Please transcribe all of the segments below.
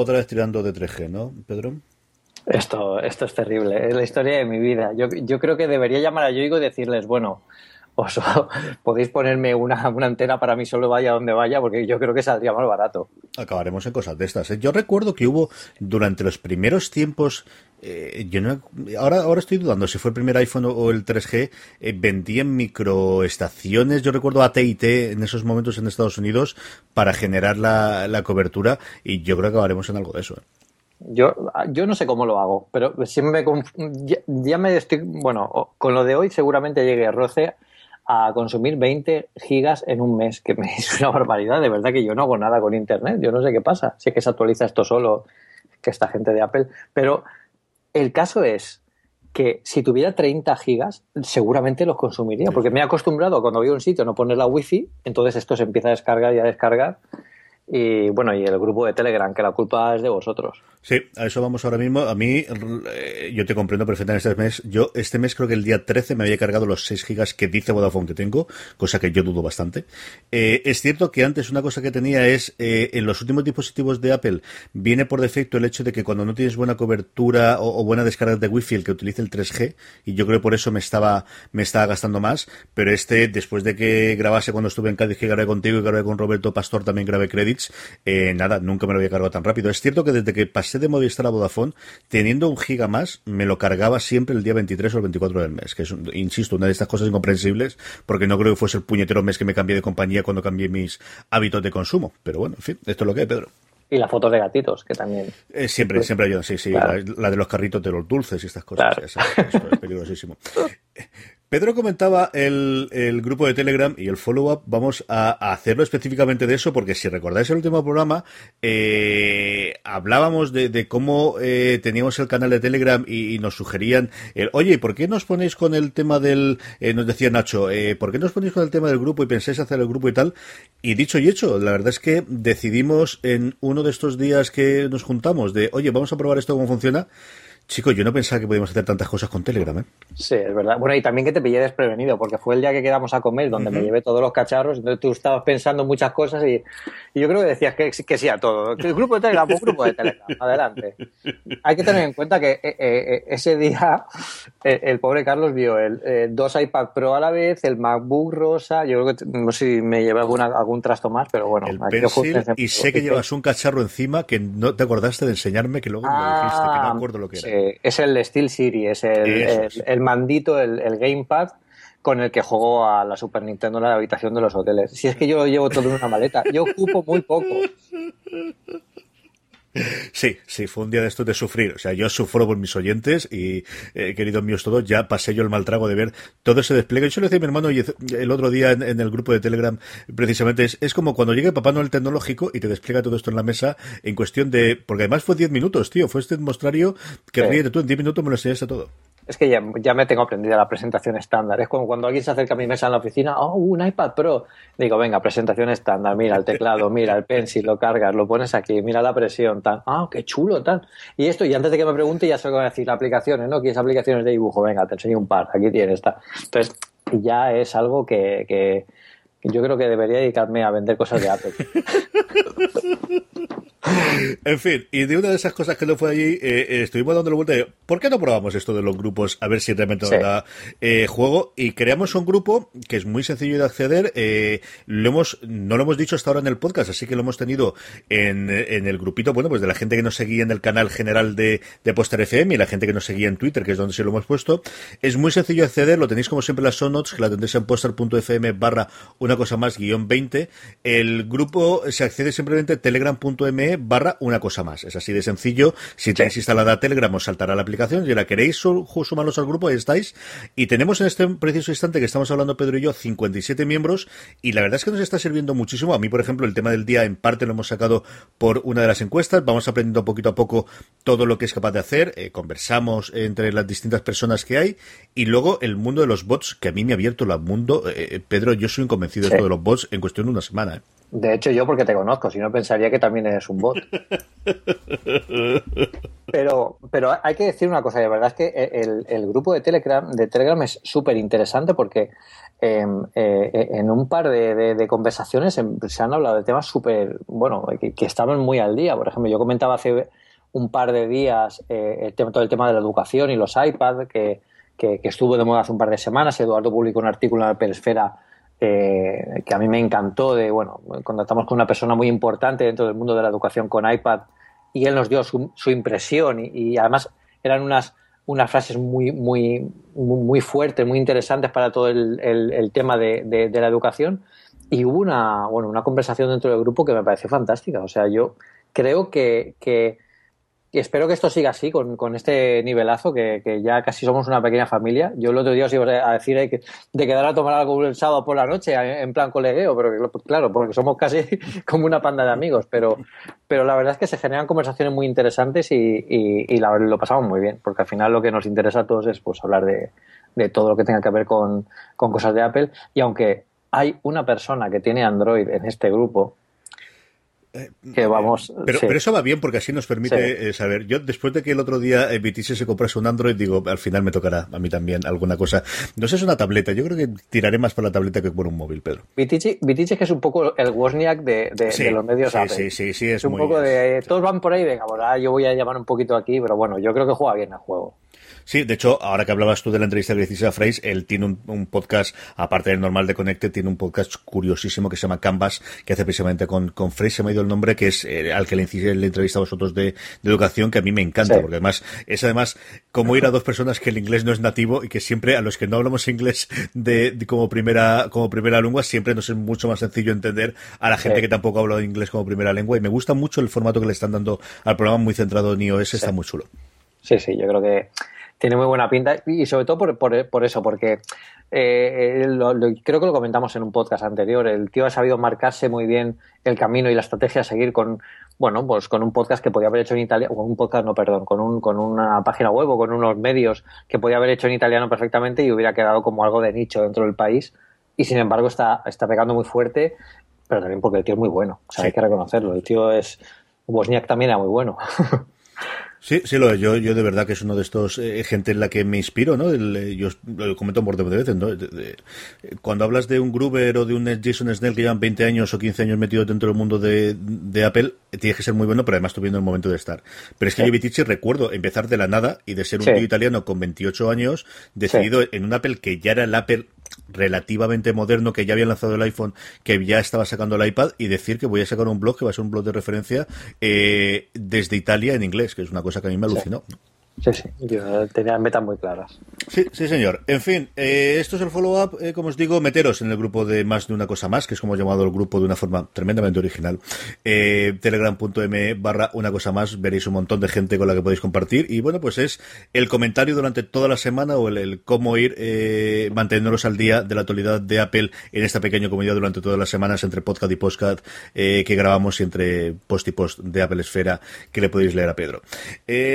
Otra vez tirando de 3G, ¿no, Pedro? Esto, esto es terrible, es la historia de mi vida. Yo, yo creo que debería llamar a Yoigo y decirles, bueno, os, podéis ponerme una, una, antena para mí solo vaya donde vaya, porque yo creo que saldría más barato. Acabaremos en cosas de estas. ¿eh? Yo recuerdo que hubo durante los primeros tiempos. Eh, yo no, ahora, ahora estoy dudando si fue el primer iPhone o el 3G. Eh, vendían microestaciones, yo recuerdo AT&T en esos momentos en Estados Unidos para generar la, la cobertura y yo creo que acabaremos en algo de eso. ¿eh? Yo, yo no sé cómo lo hago, pero siempre ya, ya, me estoy, bueno, con lo de hoy seguramente llegue a roce a consumir 20 gigas en un mes, que es una barbaridad, de verdad que yo no hago nada con internet, yo no sé qué pasa, sé que se actualiza esto solo, que esta gente de Apple, pero el caso es que si tuviera 30 gigas, seguramente los consumiría, porque me he acostumbrado a cuando voy a un sitio no poner la wifi, entonces esto se empieza a descargar y a descargar, y bueno, y el grupo de Telegram, que la culpa es de vosotros. Sí, a eso vamos ahora mismo. A mí, eh, yo te comprendo perfectamente este mes. Yo, este mes creo que el día 13 me había cargado los 6 gigas que dice Vodafone que tengo, cosa que yo dudo bastante. Eh, es cierto que antes una cosa que tenía es, eh, en los últimos dispositivos de Apple, viene por defecto el hecho de que cuando no tienes buena cobertura o, buena descarga de Wi-Fi, el que utilice el 3G, y yo creo que por eso me estaba, me estaba gastando más, pero este, después de que grabase cuando estuve en Cádiz, que grabé contigo y grabé con Roberto Pastor, también grabé credits, nada, nunca me lo había cargado tan rápido. Es cierto que desde que pasé de Movistar a Vodafone, teniendo un giga más, me lo cargaba siempre el día 23 o el 24 del mes, que es, insisto, una de estas cosas incomprensibles, porque no creo que fuese el puñetero mes que me cambié de compañía cuando cambié mis hábitos de consumo. Pero bueno, en fin, esto es lo que hay, Pedro. Y las fotos de gatitos, que también. Eh, siempre, siempre ayudan, sí, sí. Claro. La, la, de los carritos de los dulces y estas cosas. Claro. Esto es peligrosísimo. Pedro comentaba el, el, grupo de Telegram y el follow-up. Vamos a, a, hacerlo específicamente de eso, porque si recordáis el último programa, eh, hablábamos de, de cómo eh, teníamos el canal de Telegram y, nos sugerían, el, oye, ¿por qué nos ponéis con el tema del, eh, nos decía Nacho, eh, ¿por qué nos ponéis con el tema del grupo y pensáis hacer el grupo y tal? Y dicho y hecho, la verdad es que decidimos en uno de estos días que nos juntamos de, oye, vamos a probar esto cómo funciona. Chicos, yo no pensaba que podíamos hacer tantas cosas con Telegram, ¿eh? Sí, es verdad. Bueno, y también que te pillé desprevenido, porque fue el día que quedamos a comer, donde uh -huh. me llevé todos los cacharros, entonces tú estabas pensando muchas cosas y, y yo creo que decías que, que, sí a todo. El grupo de Telegram, un grupo de Telegram, adelante. Hay que tener en cuenta que eh, eh, ese día eh, el pobre Carlos vio el, dos iPad Pro a la vez, el MacBook rosa, yo creo que no sé si me llevé alguna, algún trasto más, pero bueno. El pencil, y sé que llevas un cacharro encima que no te acordaste de enseñarme, que luego ah, me lo dijiste, que no acuerdo lo que era. Sí es el Steel City, es el, el, el mandito, el, el, Gamepad con el que juego a la Super Nintendo en la habitación de los hoteles. Si es que yo lo llevo todo en una maleta, yo ocupo muy poco. Sí, sí, fue un día de estos de sufrir. O sea, yo sufro por mis oyentes y, eh, queridos míos todos, ya pasé yo el mal trago de ver todo ese despliegue. Yo le decía a mi hermano y el otro día en, en, el grupo de Telegram, precisamente, es, es como cuando llegue Papá Noel tecnológico y te despliega todo esto en la mesa en cuestión de... Porque además fue 10 minutos, tío. Fue este mostrario que sí. ríete tú, en 10 minutos me lo enseñaste todo. Es que ya, me tengo aprendida la presentación estándar. Es como cuando alguien se acerca a mi mesa en la oficina, oh, un iPad Pro. Digo, venga, presentación estándar, mira el teclado, mira el pencil, lo cargas, lo pones aquí, mira la presión, tal. Ah, qué chulo, tal. Y esto, y antes de que me pregunte, ya sé cómo decir aplicaciones, ¿no? ¿Quieres aplicaciones de dibujo? Venga, te enseño un par, aquí tienes, está. Entonces, ya es algo que, que yo creo que debería dedicarme a vender cosas de Apple. en fin, y de una de esas cosas que no fue allí, eh, eh, estuvimos dando la vuelta de ¿por qué no probamos esto de los grupos? A ver si realmente nos da eh, juego. Y creamos un grupo que es muy sencillo de acceder. lo hemos, no lo hemos dicho hasta ahora en el podcast, así que lo hemos tenido en, el grupito, bueno, pues de la gente que nos seguía en el canal general de, de Poster FM y la gente que nos seguía en Twitter, que es donde se lo hemos puesto. Es muy sencillo de acceder, lo tenéis como siempre en las show notes, que la tendréis en poster.fm barra una cosa más guion 20. El grupo se accede simplemente telegram.me barra una cosa más. Es así de sencillo. Si tenéis instalada Telegram os saltará la aplicación. Si la queréis sumarlos al grupo, ahí estáis. Y tenemos en este preciso instante que estamos hablando Pedro y yo 57 miembros y la verdad es que nos está sirviendo muchísimo. A mí, por ejemplo, el tema del día en parte lo hemos sacado por una de las encuestas. Vamos aprendiendo poquito a poco todo lo que es capaz de hacer. Eh, conversamos entre las distintas personas que hay y luego el mundo de los bots que a mí me ha abierto el mundo. Eh, eh, Pedro, yo soy un convencido de esto de los bots en cuestión de una semana. De hecho, yo porque te conozco, si no pensaría que también eres un bot. Pero, pero hay que decir una cosa, de verdad es que el, grupo de Telegram, de Telegram es súper interesante porque em, eh, en un par de, conversaciones em, se han hablado de temas súper, bueno, que, estaban muy al día. Por ejemplo, yo comentaba hace un par de días eh, el tema, todo el tema de la educación y los iPads, que, que, estuvo de moda hace un par de semanas. Eduardo publicó un artículo en la Peresfera eh, que a mí me encantó de, bueno, contactamos con una persona muy importante dentro del mundo de la educación con iPad y él nos dio su, impresión y, además eran unas, unas frases muy, muy, muy fuertes, muy interesantes para todo el, tema de, la educación y hubo una, bueno, una conversación dentro del grupo que me pareció fantástica. O sea, yo creo que, que y espero que esto siga así, con, con este nivelazo, que, que, ya casi somos una pequeña familia. Yo el otro día os iba a decir que, de quedar a tomar algo el sábado por la noche, en plan colegueo, pero claro, porque somos casi como una panda de amigos. Pero, pero la verdad es que se generan conversaciones muy interesantes y, y, la, lo pasamos muy bien, porque al final lo que nos interesa a todos es pues hablar de, de todo lo que tenga que ver con, con cosas de Apple. Y aunque hay una persona que tiene Android en este grupo, eh, que vamos. Pero, pero, eso va bien porque así nos permite eh, saber. Yo, después de que el otro día Vitice se comprase un Android, digo, al final me tocará a mí también alguna cosa. No sé, es una tableta. Yo creo que tiraré más por la tableta que por un móvil, Pedro. Vitice, que es un poco el Wozniak de, de, los medios sí, Sí, sí, sí, es, un poco de. Todos van por ahí, venga, bueno, yo voy a llamar un poquito aquí, pero bueno, yo creo que juega bien el juego. Sí, de hecho, ahora que hablabas tú de la entrevista que le hiciste a Freys, él tiene un, podcast, aparte del normal de Connected, tiene un podcast curiosísimo que se llama Canvas, que hace precisamente con, con Freys, se me ha ido el nombre, que es eh, al que le la entrevista a vosotros de, educación, que a mí me encanta, porque además es además como ir a dos personas que el inglés no es nativo y que siempre a los que no hablamos inglés de, como primera como primera lengua, siempre nos es mucho más sencillo entender a la gente que tampoco habla inglés como primera lengua. Y me gusta mucho el formato que le están dando al programa muy centrado en iOS, está muy chulo. Sí, sí, yo creo que tiene muy buena pinta y sobre todo por, por, eso, porque eh, creo que lo comentamos en un podcast anterior, el tío ha sabido marcarse muy bien el camino y la estrategia a seguir con, bueno, pues con un podcast que podía haber hecho en italiano, con un podcast, no, perdón, con, un, con una página web o con unos medios que podía haber hecho en italiano perfectamente y hubiera quedado como algo de nicho dentro del país y sin embargo está, está pegando muy fuerte, pero también porque el tío es muy bueno, o sea, hay que reconocerlo, el tío es, Bosniak también era muy bueno. Sí, sí, lo, yo, yo de verdad que es uno de estos eh, gente en la que me inspiro, ¿no? Eh, yo lo comento por de veces, ¿no? cuando hablas de un Gruber o de un Jason Snell que llevan 20 años o 15 años metidos dentro del mundo de, de Apple, tienes que ser muy bueno, pero además tú viendo el momento de estar. Pero es que yo, Vitici, recuerdo empezar de la nada y de ser un tío italiano con 28 años, decidido en un Apple que ya era el Apple relativamente moderno que ya había lanzado el iPhone, que ya estaba sacando el iPad y decir que voy a sacar un blog que va a ser un blog de referencia eh, desde Italia en inglés, que es una cosa que a mí me alucinó. Sí, sí, yo tenía metas muy claras. Sí, sí, señor. En fin, eh, esto es el follow-up. Eh, como os digo, meteros en el grupo de Más de una cosa más, que es como he llamado el grupo de una forma tremendamente original. Eh, Telegram.me barra una cosa más, veréis un montón de gente con la que podéis compartir. Y bueno, pues es el comentario durante toda la semana o el, cómo ir eh, manteniéndonos al día de la actualidad de Apple en esta pequeña comunidad durante todas las semanas entre podcast y podcast eh, que grabamos y entre post y post de Apple Esfera que le podéis leer a Pedro.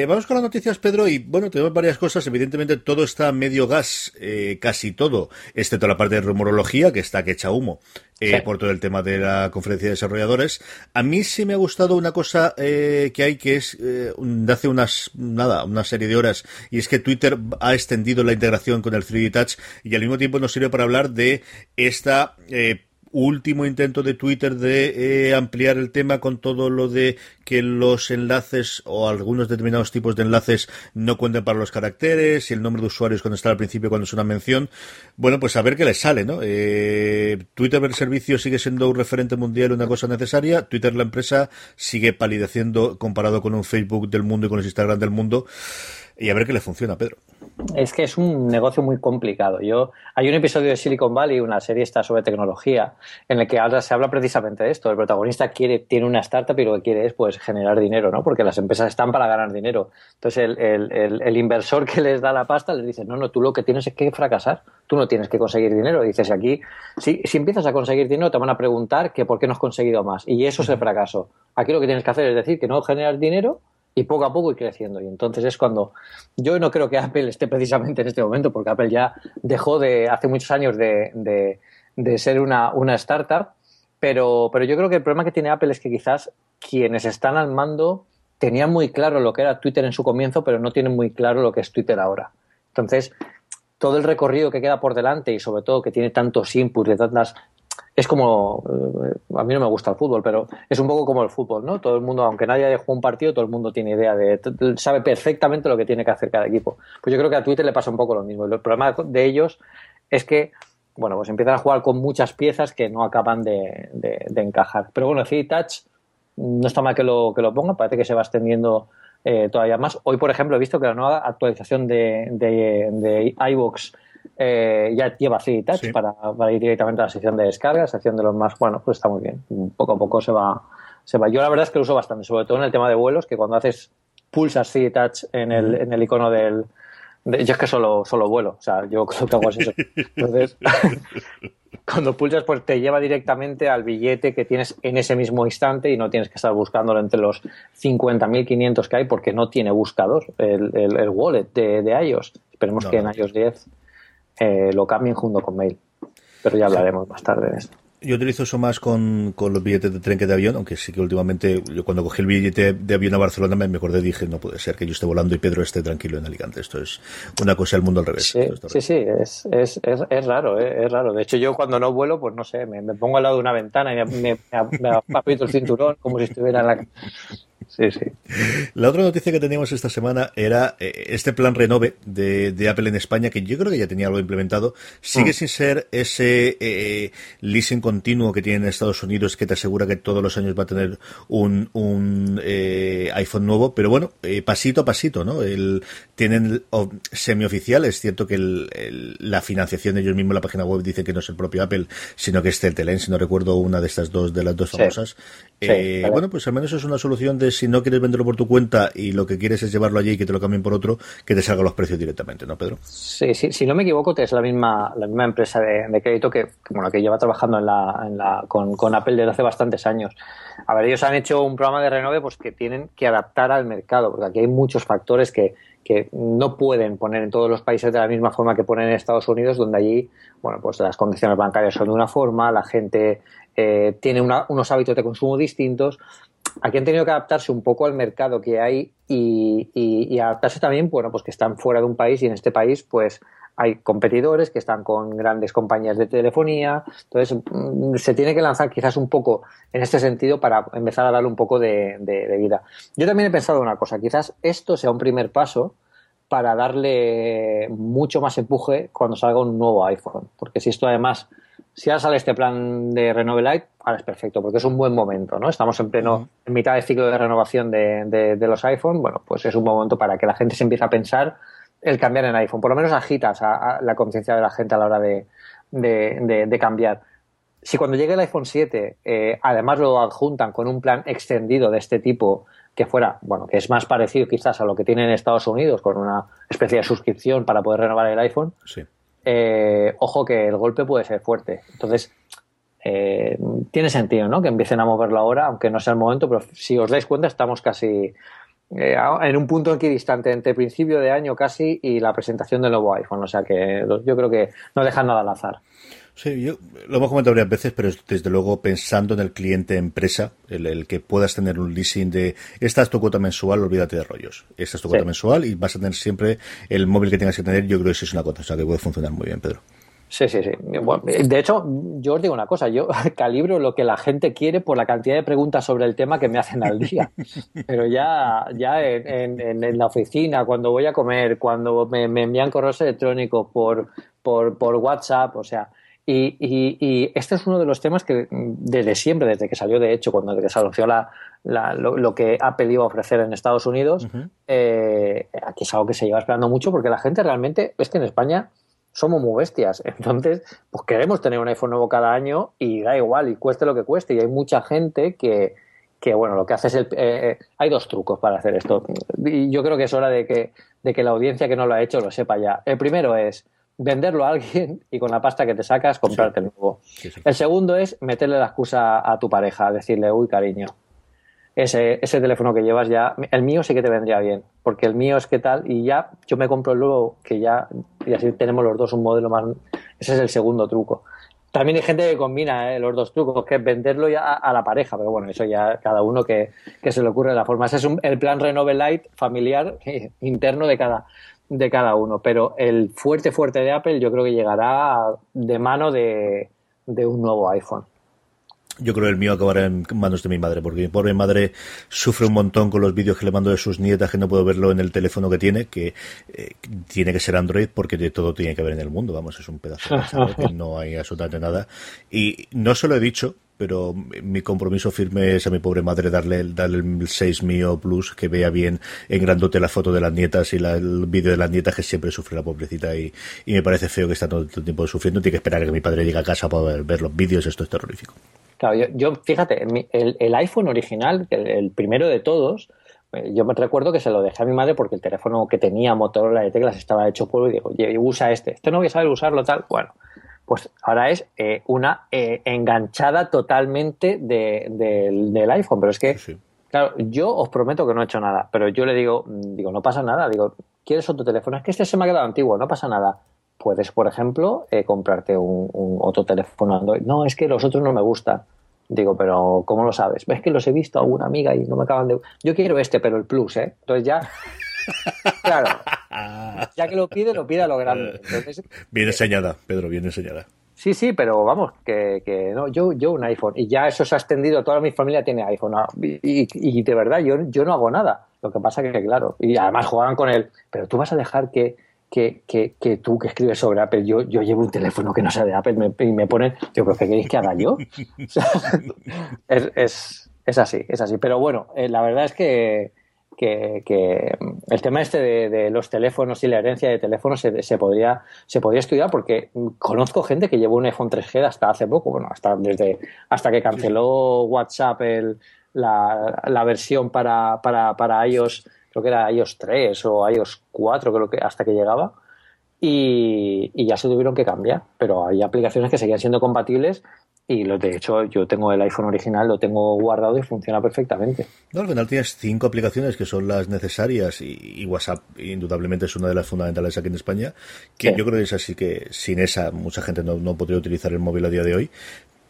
vamos con las noticias, Pedro y bueno, tenemos varias cosas. Evidentemente todo está medio gas, eh, casi todo, excepto la parte de rumorología, que está que echa humo. Eh, por todo el tema de la conferencia de desarrolladores. A mí sí me ha gustado una cosa eh, que hay que es de hace unas nada una serie de horas y es que Twitter ha extendido la integración con el 3D Touch y al mismo tiempo nos sirve para hablar de esta último intento de Twitter de eh, ampliar el tema con todo lo de que los enlaces o algunos determinados tipos de enlaces no cuenten para los caracteres y el nombre de usuarios cuando está al principio cuando es una mención. Bueno, pues a ver qué les sale, ¿no? Eh, Twitter el servicio sigue siendo un referente mundial, una cosa necesaria. Twitter la empresa sigue palideciendo comparado con un Facebook del mundo y con los Instagram del mundo y a ver qué le funciona, Pedro. Es que es un negocio muy complicado. Yo hay un episodio de Silicon Valley, una serie está sobre tecnología, en el que ahora se habla precisamente de esto. El protagonista quiere tiene una startup y lo que quiere es pues generar dinero, ¿no? Porque las empresas están para ganar dinero. Entonces el, el, inversor que les da la pasta les dice no, no, tú lo que tienes es que fracasar. Tú no tienes que conseguir dinero. dices aquí, si, si empiezas a conseguir dinero te van a preguntar que por qué no has conseguido más. Y eso es el fracaso. Aquí lo que tienes que hacer es decir que no generas dinero y poco a poco ir creciendo. Y entonces es cuando yo no creo que Apple esté precisamente en este momento, porque Apple ya dejó de, hace muchos años de, de, ser una, una, startup, pero, pero yo creo que el problema que tiene Apple es que quizás quienes están al mando tenían muy claro lo que era Twitter en su comienzo, pero no tienen muy claro lo que es Twitter ahora. Entonces, todo el recorrido que queda por delante y sobre todo que tiene tantos inputs de tantas es como, eh, a mí no me gusta el fútbol, pero es un poco como el fútbol, ¿no? Todo el mundo, aunque nadie haya jugado un partido, todo el mundo tiene idea de, sabe perfectamente lo que tiene que hacer cada equipo. Pues yo creo que a Twitter le pasa un poco lo mismo. El problema de ellos es que, bueno, pues empiezan a jugar con muchas piezas que no acaban de, encajar. Pero bueno, sí, Touch no está mal que lo, que lo ponga, parece que se va extendiendo eh, todavía más. Hoy, por ejemplo, he visto que la nueva actualización de, de, de eh, ya lleva así Touch para, ir directamente a la sección de descarga, sección de los más, bueno, pues está muy bien. Poco a poco se va, se va. Yo la verdad es que lo uso bastante, sobre todo en el tema de vuelos, que cuando haces pulsas CD Touch en el, en el icono del, yo es que solo, solo vuelo, o sea, yo lo que hago es eso. Entonces, cuando pulsas, pues te lleva directamente al billete que tienes en ese mismo instante y no tienes que estar buscándolo entre los 50.500 que hay porque no tiene buscador el, el, wallet de, de, iOS. Esperemos que en iOS 10 eh, lo cambien junto con Mail. Pero ya hablaremos más tarde de esto. Yo utilizo eso más con, los billetes de tren que de avión, aunque sí que últimamente, yo cuando cogí el billete de avión a Barcelona me, acordé y dije, no puede ser que yo esté volando y Pedro esté tranquilo en Alicante. Esto es una cosa del mundo al revés. Sí, sí, es, es, es, raro, eh, es raro. De hecho, yo cuando no vuelo, pues no sé, me, pongo al lado de una ventana y me, me, el cinturón como si estuviera en la, Sí, sí. La otra noticia que teníamos esta semana era eh, este plan Renove de, Apple en España, que yo creo que ya tenía algo implementado. Sigue mm. sin ser ese eh, leasing continuo que tiene en Estados Unidos, que te asegura que todos los años va a tener un, un eh, iPhone nuevo, pero bueno, pasito a pasito, ¿no? El, tienen semioficial, es cierto que la financiación de ellos mismos, la página web dice que no es el propio Apple, sino que es Teltelén, si no recuerdo una de estas dos, de las dos famosas. bueno, pues al menos es una solución de si no quieres venderlo por tu cuenta y lo que quieres es llevarlo allí y que te lo cambien por otro, que te salgan los precios directamente, ¿no, Pedro? Sí, sí, si no me equivoco, es la misma, la misma empresa de, crédito que, bueno, que lleva trabajando en la, en la, con, con, Apple desde hace bastantes años. A ver, ellos han hecho un programa de renove pues, que tienen que adaptar al mercado, porque aquí hay muchos factores que, que no pueden poner en todos los países de la misma forma que ponen en Estados Unidos, donde allí, bueno, pues las condiciones bancarias son de una forma, la gente eh, tiene unos hábitos de consumo distintos aquí han tenido que adaptarse un poco al mercado que hay y, adaptarse también, bueno, pues que están fuera de un país y en este país, pues hay competidores que están con grandes compañías de telefonía. Entonces, mm, se tiene que lanzar quizás un poco en este sentido para empezar a darle un poco de, de vida. Yo también he pensado una cosa, quizás esto sea un primer paso para darle mucho más empuje cuando salga un nuevo iPhone. Porque si esto además si ahora sale este plan de Renove Light, ahora es perfecto, porque es un buen momento, ¿no? Estamos en pleno, en mitad de ciclo de renovación de, los iPhone, bueno, pues es un momento para que la gente se empiece a pensar el cambiar en iPhone. Por lo menos agitas a, la conciencia de la gente a la hora de, cambiar. Si cuando llegue el iPhone 7, eh, además lo adjuntan con un plan extendido de este tipo, que fuera, bueno, que es más parecido quizás a lo que tienen en Estados Unidos, con una especie de suscripción para poder renovar el iPhone, sí eh, ojo que el golpe puede ser fuerte. Entonces, eh, tiene sentido, ¿no? Que empiecen a moverlo ahora, aunque no sea el momento, pero si os dais cuenta, estamos casi eh, en un punto equidistante entre principio de año casi y la presentación del nuevo iPhone. O sea que yo creo que no dejan nada al azar. Sí, yo lo hemos comentado varias veces, pero desde luego pensando en el cliente empresa, el, que puedas tener un leasing de esta es tu cuota mensual, olvídate de rollos. Esta es tu cuota mensual y vas a tener siempre el móvil que tengas que tener. Yo creo que eso es una cosa, o sea que puede funcionar muy bien, Pedro. Sí, sí, sí. de hecho, yo os digo una cosa, yo calibro lo que la gente quiere por la cantidad de preguntas sobre el tema que me hacen al día. Pero ya, ya en, la oficina, cuando voy a comer, cuando me, envían correos electrónicos por, por, por WhatsApp, o sea, y, y, este es uno de los temas que desde siempre, desde que salió de hecho, cuando se anunció la, lo, que Apple iba a ofrecer en Estados Unidos, eh, aquí es algo que se lleva esperando mucho porque la gente realmente es que en España somos muy bestias. Entonces, pues queremos tener un iPhone nuevo cada año y da igual, y cueste lo que cueste. Y hay mucha gente que, que bueno, lo que hace es el... Eh, eh, hay dos trucos para hacer esto. Y yo creo que es hora de que, de que la audiencia que no lo ha hecho lo sepa ya. El primero es venderlo a alguien y con la pasta que te sacas comprarte el nuevo. El segundo es meterle la excusa a tu pareja, decirle, uy, cariño, ese, ese teléfono que llevas ya, el mío sí que te vendría bien, porque el mío es que tal, y ya yo me compro el nuevo, que ya, y así tenemos los dos un modelo más, ese es el segundo truco. También hay gente que combina ¿eh? los dos trucos, que es venderlo ya a, la pareja, pero bueno, eso ya cada uno que, se le ocurre de la forma. Ese es el plan Renove Light familiar interno de cada, de cada uno, pero el fuerte, fuerte de Apple yo creo que llegará de mano de, un nuevo iPhone. Yo creo que el mío acabará en manos de mi madre, porque mi pobre madre sufre un montón con los vídeos que le mando de sus nietas, que no puedo verlo en el teléfono que tiene, que eh, tiene que ser Android porque de todo tiene que ver en el mundo, vamos, es un pedazo de que no hay absolutamente nada. Y no se lo he dicho, pero mi compromiso firme es a mi pobre madre darle, darle el 6 mío plus, que vea bien en grandote la foto de las nietas y el vídeo de las nietas que siempre sufre la pobrecita y, me parece feo que está todo el tiempo sufriendo. Tiene que esperar a que mi padre llegue a casa para ver, los vídeos, esto es terrorífico. Claro, yo, fíjate, el, iPhone original, el, primero de todos, eh, yo me recuerdo que se lo dejé a mi madre porque el teléfono que tenía Motorola de teclas estaba hecho polvo y digo, oye, usa este. Este no voy a saber usarlo tal. Bueno, pues ahora es eh, una eh, enganchada totalmente del iPhone. Pero es que, claro, yo os prometo que no he hecho nada, pero yo le digo, mm, digo, no pasa nada, digo, ¿quieres otro teléfono? Es que este se me ha quedado antiguo, no pasa nada. Puedes, por ejemplo, eh, comprarte un, otro teléfono Android. No, es que los otros no me gustan. Digo, pero ¿cómo lo sabes? Es que los he visto a alguna amiga y no me acaban de... Yo quiero este, pero el Plus, ¿eh? Entonces ya Claro. Ya que lo pide, lo pide a lo grande. bien enseñada, Pedro, bien enseñada. Sí, sí, pero vamos, que, no, yo, yo un iPhone. Y ya eso se ha extendido, toda mi familia tiene iPhone. Ah, y, de verdad, yo, yo no hago nada. Lo que pasa que, claro, y además juegan con él, pero tú vas a dejar que, que, que, tú que escribes sobre Apple, yo, yo llevo un teléfono que no sea de Apple y me ponen, yo, ¿pero qué queréis que haga yo? es, es, es, así, es así. Pero bueno, eh, la verdad es que que, el tema este de, los teléfonos y la herencia de teléfonos se, se, podría, se podría estudiar porque conozco gente que llevó un iPhone 3G hasta hace poco, bueno, hasta, desde, hasta que canceló WhatsApp el, la, la, versión para, para, para iOS, creo que era iOS 3 o iOS 4, creo que hasta que llegaba. Y, y, ya se tuvieron que cambiar, pero hay aplicaciones que seguían siendo compatibles y lo, de hecho, yo tengo el iPhone original, lo tengo guardado y funciona perfectamente. No, al final tienes cinco aplicaciones que son las necesarias y, WhatsApp indudablemente es una de las fundamentales aquí en España, que yo creo que es así que sin esa mucha gente no, no podría utilizar el móvil a día de hoy,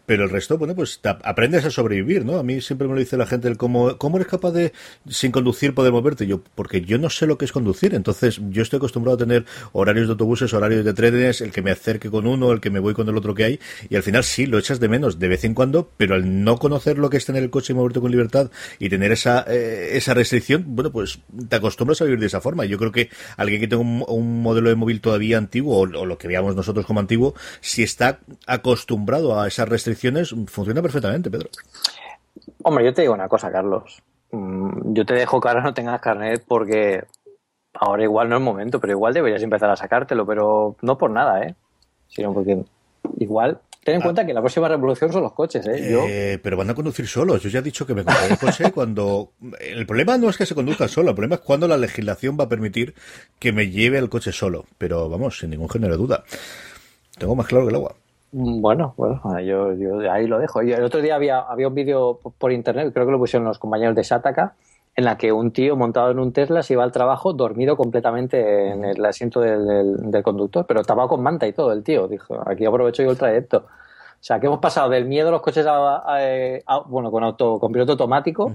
pero el resto, bueno, pues aprendes a sobrevivir, ¿no? A mí siempre me lo dice la gente, el cómo, cómo eres capaz de, sin conducir, poder moverte. Yo, porque yo no sé lo que es conducir. Entonces, yo estoy acostumbrado a tener horarios de autobuses, horarios de trenes, el que me acerque con uno, el que me voy con el otro que hay. Y al final sí, lo echas de menos de vez en cuando, pero al no conocer lo que es tener el coche y moverte con libertad y tener esa, eh, esa restricción, bueno, pues te acostumbras a vivir de esa forma. Yo creo que alguien que tenga un, modelo de móvil todavía antiguo, o, o, lo que veamos nosotros como antiguo, si está acostumbrado a esa restricción funciona perfectamente, Pedro. Hombre, yo te digo una cosa, Carlos. Mm, yo te dejo que ahora no tengas carnet porque ahora igual no es momento, pero igual deberías empezar a sacártelo, pero no por nada, ¿eh? Sino porque igual Ten en ah. cuenta que la próxima revolución son los coches, ¿eh? ¿eh? Pero van a conducir solos. Yo ya he dicho que me compraré el coche cuando... El problema no es que se conduzca solo, el problema es cuando la legislación va a permitir que me lleve el coche solo. Pero vamos, sin ningún género de duda. Tengo más claro que el agua. Mm, bueno, bueno, yo, yo ahí lo dejo. el otro día había, había un vídeo por internet, creo que lo pusieron los compañeros de Sataka, en la que un tío montado en un Tesla se iba al trabajo dormido completamente en el asiento del, del, conductor, pero estaba con manta y todo el tío. Dijo, aquí aprovecho yo el trayecto. O sea, que hemos pasado del miedo a los coches a, bueno, con auto, con piloto automático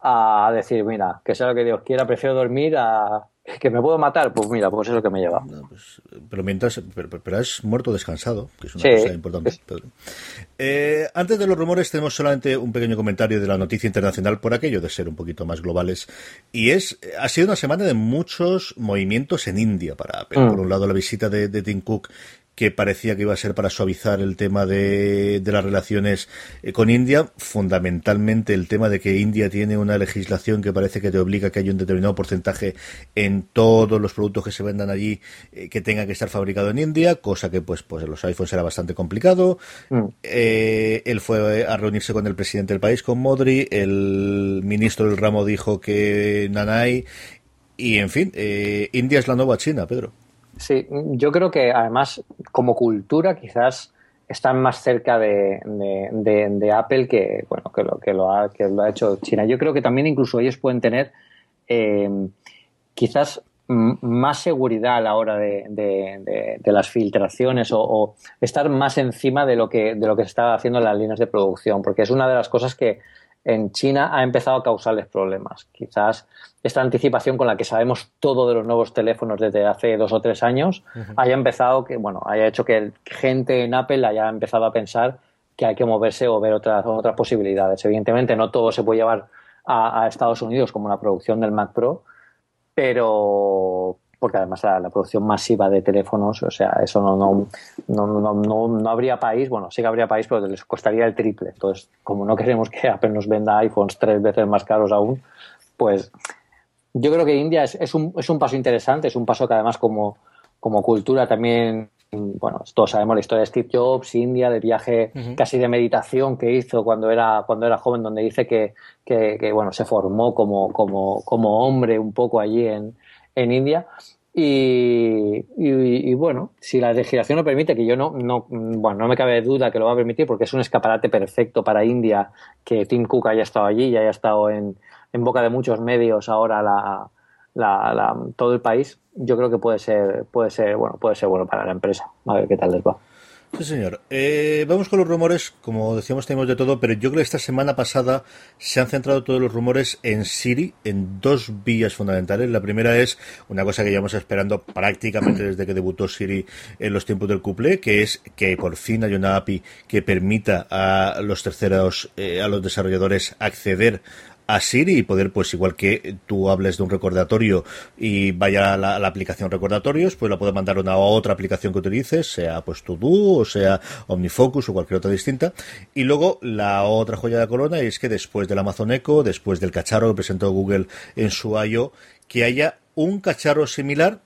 a decir, mira, que sea lo que Dios quiera, prefiero dormir a que me puedo matar, pues mira, pues es lo que me lleva. Pues, pero mientras, pero, has muerto descansado, que es una cosa importante. Eh, antes de los rumores tenemos solamente un pequeño comentario de la noticia internacional por aquello de ser un poquito más globales y es ha sido una semana de muchos movimientos en India para mm. Por un lado la visita de, de Tim Cook que parecía que iba a ser para suavizar el tema de, de las relaciones eh, con India, fundamentalmente el tema de que India tiene una legislación que parece que te obliga a que haya un determinado porcentaje en todos los productos que se vendan allí eh, que tenga que estar fabricado en India, cosa que pues, pues en los iPhones era bastante complicado. Mm. Eh, él fue a reunirse con el presidente del país, con Modri, el ministro del ramo dijo que Nanay, y en fin, India es la nueva China, Pedro. Sí, yo creo que además como cultura quizás están más cerca de, Apple que bueno que lo que lo ha que lo ha hecho China. Yo creo que también incluso ellos pueden tener eh, quizás más seguridad a la hora de, las filtraciones o, o, estar más encima de lo que de lo que se está haciendo en las líneas de producción, porque es una de las cosas que en China ha empezado a causarles problemas. Quizás esta anticipación con la que sabemos todo de los nuevos teléfonos desde hace dos o tres años haya empezado que, bueno, haya hecho que gente en Apple haya empezado a pensar que hay que moverse o ver otras, otras posibilidades. Evidentemente, no todo se puede llevar a Estados Unidos como la producción del Mac Pro, pero, porque además la, producción masiva de teléfonos, o sea, eso no, no, no, no, no habría país, bueno, sí que habría país, pero les costaría el triple. Entonces, como no queremos que Apple nos venda iPhones tres veces más caros aún, pues yo creo que India es, es, un, es un paso interesante, es un paso que además como, como cultura también, bueno, todos sabemos la historia de Steve Jobs, India, de viaje casi de meditación que hizo cuando era, cuando era joven, donde dice que, que, que bueno, se formó como, como, como hombre un poco allí en, en India. Y, bueno, si la legislación lo permite, que yo no, no, bueno, no me cabe duda que lo va a permitir porque es un escaparate perfecto para India que Tim Cook haya estado allí y haya estado en, en boca de muchos medios ahora la, la, todo el país, yo creo que puede ser, puede ser, bueno, puede ser bueno para la empresa. A ver qué tal les va. Sí, señor. Eh, vamos con los rumores. Como decíamos, tenemos de todo, pero yo creo que esta semana pasada se han centrado todos los rumores en Siri, en dos vías fundamentales. La primera es una cosa que llevamos esperando prácticamente desde que debutó Siri en los tiempos del couple, que es que por fin hay una API que permita a los terceros, eh, a los desarrolladores acceder a Siri y poder, pues igual que tú hables de un recordatorio y vaya a la, aplicación recordatorios, pues la puedes mandar a una otra aplicación que utilices, sea pues Do o sea OmniFocus o cualquier otra distinta. Y luego la otra joya de la corona es que después del Amazon Echo, después del cacharro que presentó Google en su I.O., que haya un cacharro similar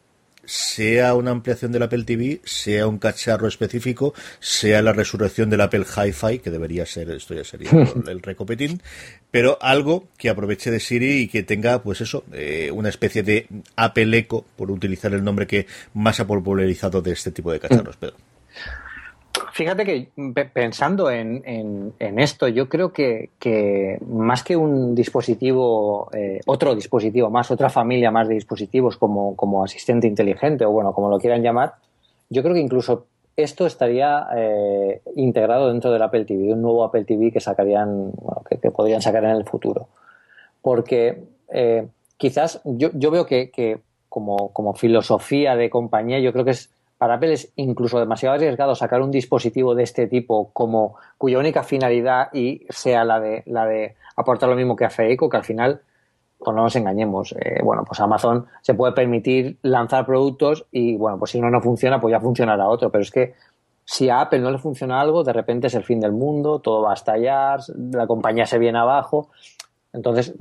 sea una ampliación del Apple TV, sea un cacharro específico, sea la resurrección del Apple Hi-Fi, que debería ser, esto ya sería el recopetín, pero algo que aproveche de Siri y que tenga, pues eso, eh, una especie de Apple Echo, por utilizar el nombre que más ha popularizado de este tipo de cacharros, Pedro. Fíjate que pensando en, esto, yo creo que, más que un dispositivo, eh, otro dispositivo más, otra familia más de dispositivos como, como asistente inteligente o bueno, como lo quieran llamar, yo creo que incluso esto estaría eh, integrado dentro del Apple TV, un nuevo Apple TV que sacarían, que, podrían sacar en el futuro. Porque eh, quizás yo, yo veo que, que como, como filosofía de compañía, yo creo que es para Apple es incluso demasiado arriesgado sacar un dispositivo de este tipo como cuya única finalidad y sea la de la de aportar lo mismo que hace Echo, que al final, pues no nos engañemos, eh, bueno, pues Amazon se puede permitir lanzar productos y bueno, pues si uno no funciona, pues ya funcionará otro, pero es que si a Apple no le funciona algo, de repente es el fin del mundo, todo va a estallar, la compañía se viene abajo. Entonces,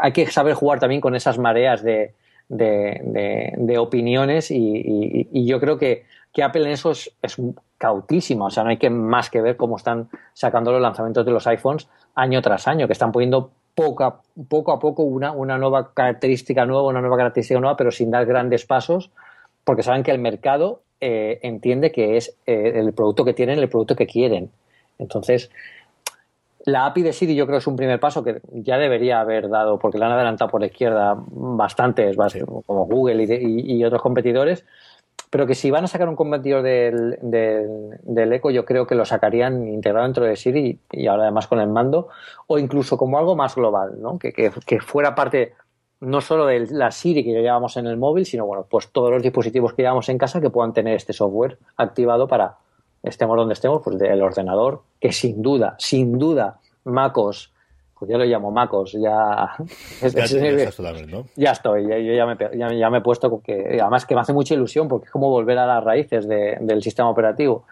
hay que saber jugar también con esas mareas de, de, de, opiniones y, yo creo que, que, Apple en eso es, es cautísima, o sea, no hay que más que ver cómo están sacando los lanzamientos de los iPhones año tras año, que están poniendo poco a, poco, una nueva característica nueva, una nueva característica nueva, pero sin dar grandes pasos, porque saben que el mercado eh, entiende que es eh, el producto que tienen, el producto que quieren. Entonces, la API de Siri yo creo que es un primer paso que ya debería haber dado, porque la han adelantado por la izquierda bastantes, como Google y, otros competidores. pero que si van a sacar un competidor del, del, Echo, yo creo que lo sacarían integrado dentro de Siri y ahora además con el mando, o incluso como algo más global, ¿no? que, que, que fuera parte no solo de la Siri que llevamos en el móvil, sino bueno, pues todos los dispositivos que llevamos en casa que puedan tener este software activado para estemos donde estemos, pues del ordenador, que sin duda, sin duda, MacOS, pues yo lo llamo MacOS, ya, ya, estoy, ya, yo ya me, ya, me he puesto, que además que me hace mucha ilusión porque es como volver a las raíces del sistema operativo.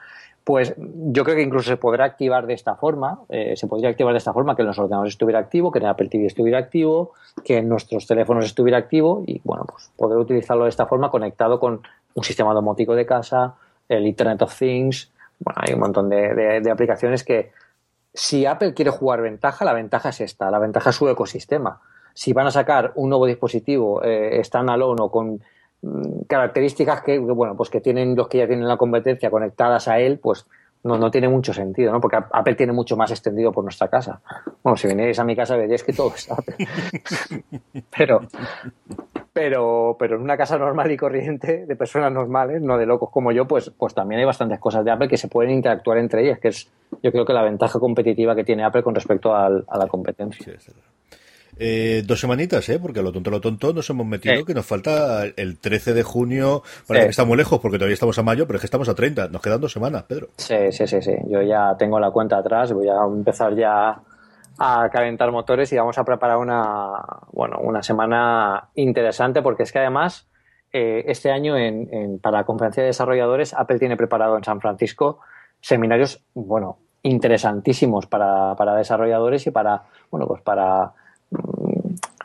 Pues yo creo que incluso se podrá activar de esta forma, eh, se podría activar de esta forma que en los ordenadores estuviera activo, que en Apple TV estuviera activo, que en nuestros teléfonos estuviera activo y bueno, pues poder utilizarlo de esta forma conectado con un sistema domótico de casa, el Internet of Things, bueno, hay un montón de, aplicaciones que si Apple quiere jugar ventaja, la ventaja es esta, la ventaja es su ecosistema. Si van a sacar un nuevo dispositivo eh, standalone o con Mm, características que, bueno, pues que tienen los que ya tienen la competencia conectadas a él, pues no, no tiene mucho sentido, ¿no? Porque Apple tiene mucho más extendido por nuestra casa. Bueno, si vinierais a mi casa veréis que todo es Apple. pero, pero, pero en una casa normal y corriente, de personas normales, no de locos como yo, pues, pues también hay bastantes cosas de Apple que se pueden interactuar entre ellas, que es yo creo que la ventaja competitiva que tiene Apple con respecto a la competencia. Eh, dos semanitas, ¿eh? Porque a lo tonto, lo tonto nos hemos metido que nos falta el 13 de junio. Parece que está muy lejos porque todavía estamos a mayo, pero es que estamos a 30. Nos quedan dos semanas, Pedro. Sí, sí, sí, sí. Yo ya tengo la cuenta atrás. Voy a empezar ya a calentar motores y vamos a preparar una, bueno, una semana interesante porque es que además eh, este año en, para la conferencia de desarrolladores Apple tiene preparado en San Francisco seminarios, bueno, interesantísimos para, para desarrolladores y para, bueno, pues para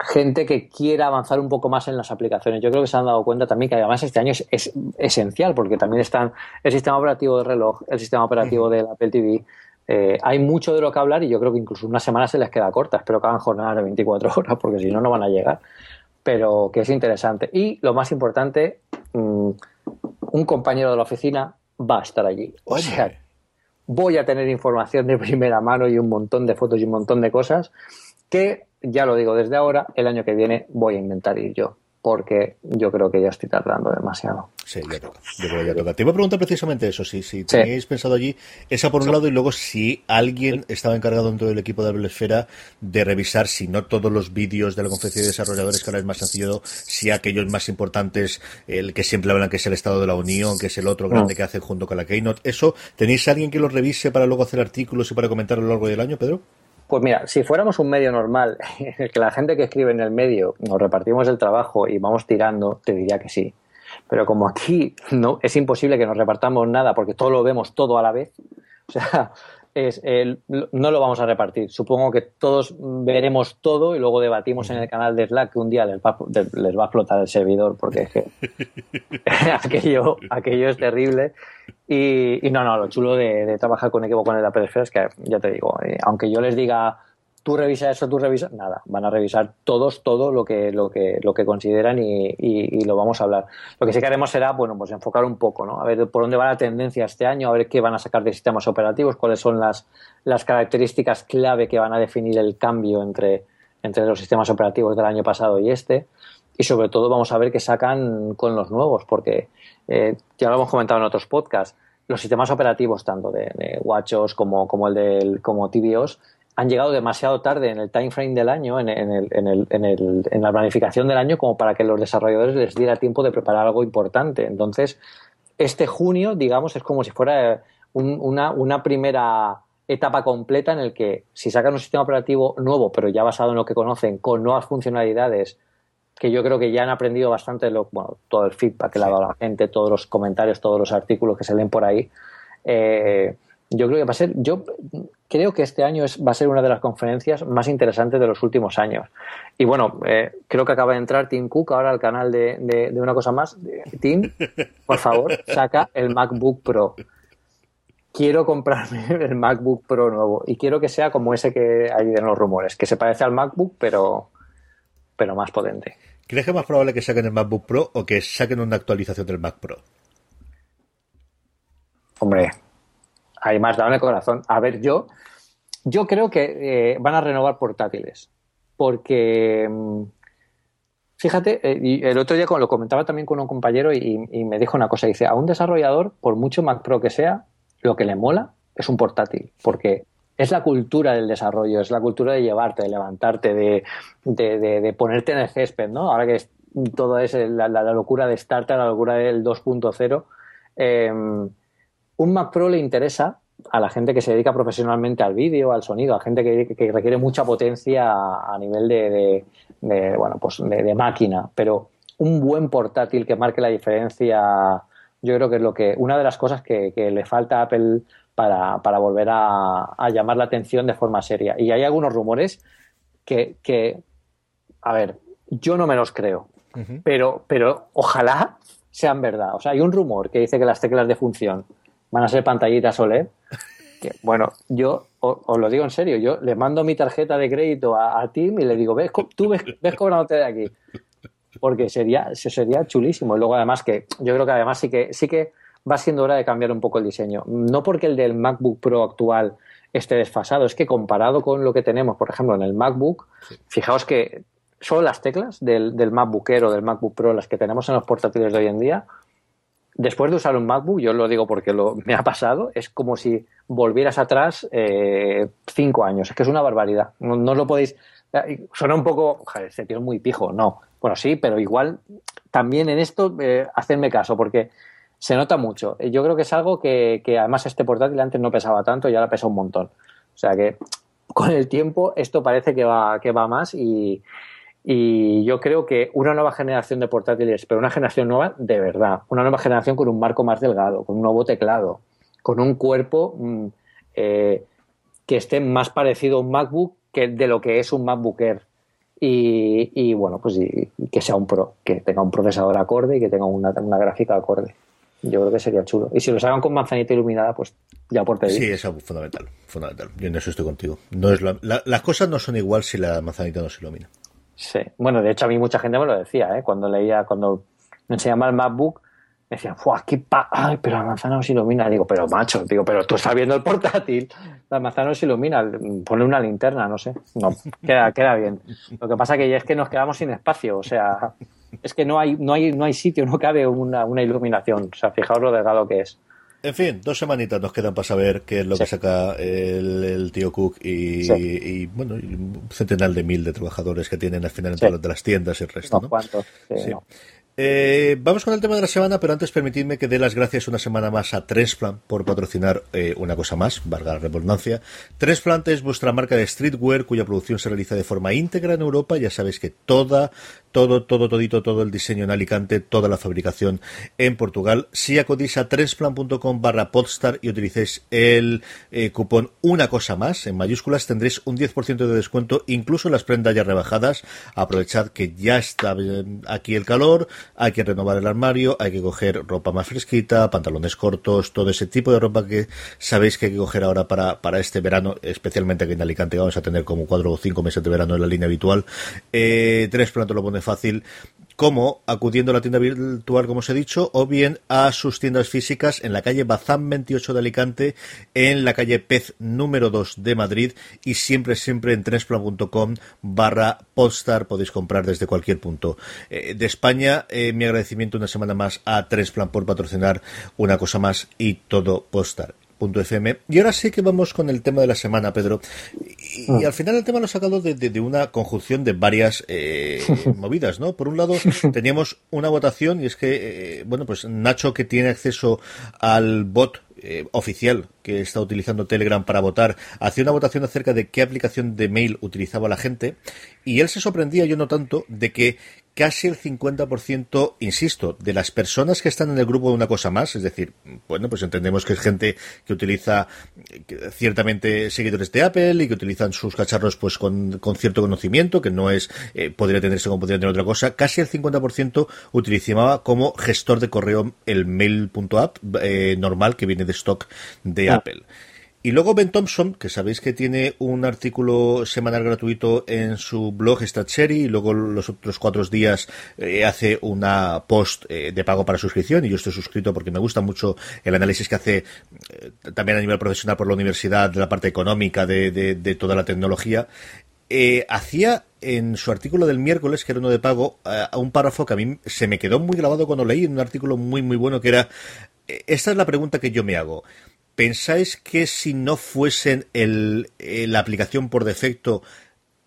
gente que quiera avanzar un poco más en las aplicaciones. Yo creo que se han dado cuenta también que además este año es, esencial porque también están el sistema operativo de reloj, el sistema operativo de Apple TV. Eh, hay mucho de lo que hablar y yo creo que incluso una semana se les queda corta. Espero que hagan jornadas de 24 horas porque si no, no van a llegar. Pero que es interesante. Y lo más importante, mm, un compañero de la oficina va a estar allí. O sea, voy a tener información de primera mano y un montón de fotos y un montón de cosas que ya lo digo desde ahora, el año que viene voy a intentar ir yo, porque yo creo que ya estoy tardando demasiado. Sí, ya toca. Yo creo que ya toca. Te iba a preguntar precisamente eso, si, si tenéis pensado allí, esa por un lado, y luego si alguien estaba encargado dentro del equipo de Apple Esfera de revisar, si no todos los vídeos de la conferencia de desarrolladores, que ahora es más sencillo, si aquellos más importantes, el que siempre hablan que es el Estado de la Unión, que es el otro grande que hacen junto con la Keynote, ¿eso tenéis alguien que lo revise para luego hacer artículos y para comentar a lo largo del año, Pedro? Pues mira, si fuéramos un medio normal, en el que la gente que escribe en el medio nos repartimos el trabajo y vamos tirando, te diría que sí. Pero como aquí no es imposible que nos repartamos nada porque todo lo vemos todo a la vez, o sea, es, no lo vamos a repartir. Supongo que todos veremos todo y luego debatimos en el canal de Slack que un día les va, les va a explotar el servidor porque es que aquello, aquello es terrible. Y, no, no, lo chulo de, trabajar con equipo con el Apple es que, ya te digo, eh, aunque yo les diga tú revisa eso, tú revisa, nada, van a revisar todos todo lo que, lo que, lo que consideran y, lo vamos a hablar. Lo que sí que haremos será, bueno, pues enfocar un poco, ¿no? A ver por dónde va la tendencia este año, a ver qué van a sacar de sistemas operativos, cuáles son las, las características clave que van a definir el cambio entre, entre los sistemas operativos del año pasado y este. Y sobre todo vamos a ver qué sacan con los nuevos, porque eh, ya lo hemos comentado en otros podcasts, los sistemas operativos, tanto de, de WatchOS como, como el del como TVOS, han llegado demasiado tarde en el time frame del año, en, el, en, el, en, el, en, la planificación del año, como para que los desarrolladores les diera tiempo de preparar algo importante. Entonces, este junio, digamos, es como si fuera una, una primera etapa completa en el que si sacan un sistema operativo nuevo, pero ya basado en lo que conocen, con nuevas funcionalidades, que yo creo que ya han aprendido bastante lo, bueno, todo el feedback que le ha dado la gente, todos los comentarios, todos los artículos que se leen por ahí. Eh, yo creo que va a ser, yo creo que este año es, va a ser una de las conferencias más interesantes de los últimos años. Y bueno, eh, creo que acaba de entrar Tim Cook ahora al canal de, de, una cosa más. Tim, por favor, saca el MacBook Pro. Quiero comprarme el MacBook Pro nuevo y quiero que sea como ese que hay en los rumores, que se parece al MacBook, pero, pero más potente. ¿Crees que es más probable que saquen el MacBook Pro o que saquen una actualización del Mac Pro? Hombre, hay más dado corazón. A ver, yo, yo creo que eh, van a renovar portátiles. Porque mm, fíjate, eh, el otro día lo comentaba también con un compañero y, me dijo una cosa, dice, a un desarrollador, por mucho Mac Pro que sea, lo que le mola es un portátil, porque es la cultura del desarrollo, es la cultura de llevarte, de levantarte, de, de, ponerte en el césped, ¿no? Ahora que todo es la, locura de Starter, la locura del 2.0, em, un Mac Pro le interesa a la gente que se dedica profesionalmente al vídeo, al sonido, a gente que, requiere mucha potencia a, nivel de, bueno, pues de, máquina, pero un buen portátil que marque la diferencia, yo creo que es lo que una de las cosas que, que le falta a Apple para, para volver a, llamar la atención de forma seria. Y hay algunos rumores que, que a ver, yo no me los creo, pero, pero ojalá sean verdad. O sea, hay un rumor que dice que las teclas de función van a ser pantallitas OLED. Que, bueno, yo os, lo digo en serio, yo le mando mi tarjeta de crédito a, Tim y le digo, ves, tú ves, ves cobrándote de aquí. Porque sería, sería chulísimo. Y luego además que, yo creo que además sí que, sí que va siendo hora de cambiar un poco el diseño. No porque el del MacBook Pro actual esté desfasado, es que comparado con lo que tenemos, por ejemplo, en el MacBook, fijaos que son las teclas del, del MacBook Air o del MacBook Pro, las que tenemos en los portátiles de hoy en día, después de usar un MacBook, yo lo digo porque lo, me ha pasado, es como si volvieras atrás eh, cinco años. Es que es una barbaridad. No, lo podéis. Eh, suena un poco. Joder, este tío muy pijo. No. Bueno, sí, pero igual también en esto, eh, hacerme caso, porque se nota mucho. Yo creo que es algo que, además este portátil antes no pesaba tanto y ahora pesa un montón. O sea que con el tiempo esto parece que va, que va más y, yo creo que una nueva generación de portátiles, pero una generación nueva de verdad, una nueva generación con un marco más delgado, con un nuevo teclado, con un cuerpo mm, eh, que esté más parecido a un MacBook que de lo que es un MacBook Air. Y, bueno, pues que sea un Pro, que tenga un procesador acorde y que tenga una, gráfica acorde. Yo creo que sería chulo. Y si los hagan con manzanita iluminada, pues ya por. Sí, es fundamental, fundamental. Yo en eso estoy contigo. No es las cosas no son igual si la manzanita no se ilumina. Sí. Bueno, de hecho a mí mucha gente me lo decía, ¿eh? Cuando leía, cuando me enseñaba el MacBook, me decían, ¡fuah, qué pa Ay, pero la manzana no se ilumina! Digo, pero macho, digo, pero tú estás viendo el portátil, la manzana no se ilumina, pone una linterna, no sé. No, queda, queda bien. Lo que pasa que ya es que nos quedamos sin espacio, o sea, es que no hay, no hay, no hay sitio, no cabe una, una iluminación. O sea, fijaos lo delgado que es. En fin, dos semanitas nos quedan para saber qué es lo que saca el, tío Cook y, bueno, un centenar de mil de trabajadores que tienen al final en todas las tiendas y el resto. ¿no? ¿Cuántos? Eh, vamos con el tema de la semana, pero antes permitidme que dé las gracias una semana más a Transplant por patrocinar eh, una cosa más, valga la redundancia. Transplant es vuestra marca de streetwear cuya producción se realiza de forma íntegra en Europa. Ya sabéis que toda, todo, todo, todito, todo el diseño en Alicante, toda la fabricación en Portugal. Si acudís a transplant.com barra podstar y utilicéis el eh, cupón una cosa más en mayúsculas, tendréis un 10% de descuento, incluso en las prendas ya rebajadas. Aprovechad que ya está aquí el calor hay que renovar el armario, hay que coger ropa más fresquita, pantalones cortos, todo ese tipo de ropa que sabéis que hay que coger ahora para, para este verano, especialmente aquí en Alicante vamos a tener como cuatro o cinco meses de verano en la línea habitual. Eh, tres pronto lo pone fácil como acudiendo a la tienda virtual, como os he dicho, o bien a sus tiendas físicas en la calle Bazán 28 de Alicante, en la calle Pez número 2 de Madrid y siempre, siempre en trensplan.com barra Podstar podéis comprar desde cualquier punto eh, de España. Eh, mi agradecimiento una semana más a Trensplan por patrocinar una cosa más y todo Podstar. FM. Y ahora sí que vamos con el tema de la semana, Pedro. Y, ah. al final el tema lo he sacado de, una conjunción de varias eh, movidas, ¿no? Por un lado, teníamos una votación y es que, eh, bueno, pues Nacho que tiene acceso al bot eh, oficial que está utilizando Telegram para votar, hacía una votación acerca de qué aplicación de mail utilizaba la gente y él se sorprendía, yo no tanto, de que casi el 50%, insisto, de las personas que están en el grupo de una cosa más, es decir, bueno, pues entendemos que es gente que utiliza ciertamente seguidores de Apple y que utilizan sus cacharros pues con, cierto conocimiento, que no es, eh, podría tenerse como podría tener otra cosa, casi el 50% utilizaba como gestor de correo el mail.app eh, normal que viene de stock de ah. Apple. Y luego Ben Thompson, que sabéis que tiene un artículo semanal gratuito en su blog Cherry, y luego los otros cuatro días eh, hace una post eh, de pago para suscripción, y yo estoy suscrito porque me gusta mucho el análisis que hace eh, también a nivel profesional por la universidad, de la parte económica de, de, de toda la tecnología. hacía en su artículo del miércoles, que era uno de pago, un párrafo que a mí se me quedó muy grabado cuando leí, en un artículo muy, muy bueno, que era, esta es la pregunta que yo me hago. ¿Pensáis que si no fuesen el, la aplicación por defecto,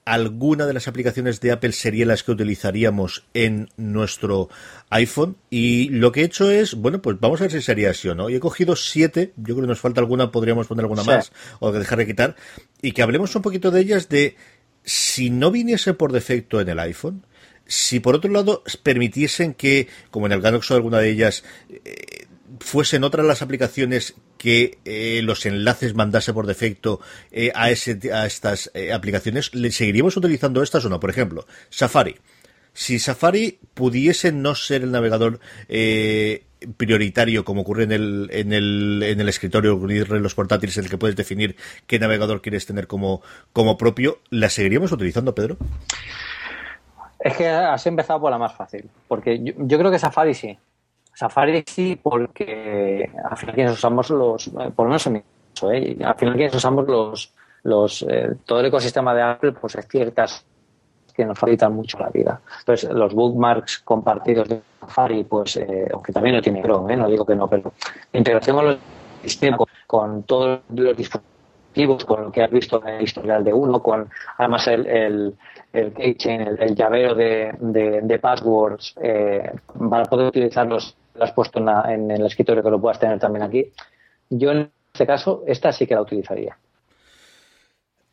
alguna de las aplicaciones de Apple sería las que utilizaríamos en nuestro iPhone. Y lo que he hecho es, bueno, pues vamos a ver si sería así o no. Y he cogido siete, yo creo que nos falta alguna, podríamos poner alguna más, o dejar de quitar, y que hablemos un poquito de ellas de si no viniese por defecto en el iPhone, si por otro lado permitiesen que, como en el Galaxy alguna de ellas, eh, fuesen otras las aplicaciones que eh, los enlaces mandase por defecto eh, a, ese, a estas eh, aplicaciones, ¿le seguiríamos utilizando estas o no? Por ejemplo, Safari. Si Safari pudiese no ser el navegador prioritario como ocurre en el, en el, en el escritorio en los portátiles en el que puedes definir qué navegador quieres tener como, como propio, ¿la seguiríamos utilizando, Pedro? Es que has empezado por la más fácil, porque yo creo que Safari sí. Safari sí, porque al final quienes usamos los, eh, por lo menos en mi caso, ¿eh? al final quienes usamos los, los eh, todo el ecosistema de Apple, pues hay ciertas que nos facilitan mucho la vida. Entonces, los bookmarks compartidos de Safari, pues, eh, aunque también lo tiene Chrome, ¿eh? no digo que no, pero la integración con los sistemas, con, todos los dispositivos, con lo que has visto en el historial de uno, con además el, el, el keychain, el, llavero de, de, de passwords, eh, para poder utilizarlos lo has puesto en, el escritorio que lo puedas tener también aquí. Yo en este caso, esta sí que la utilizaría.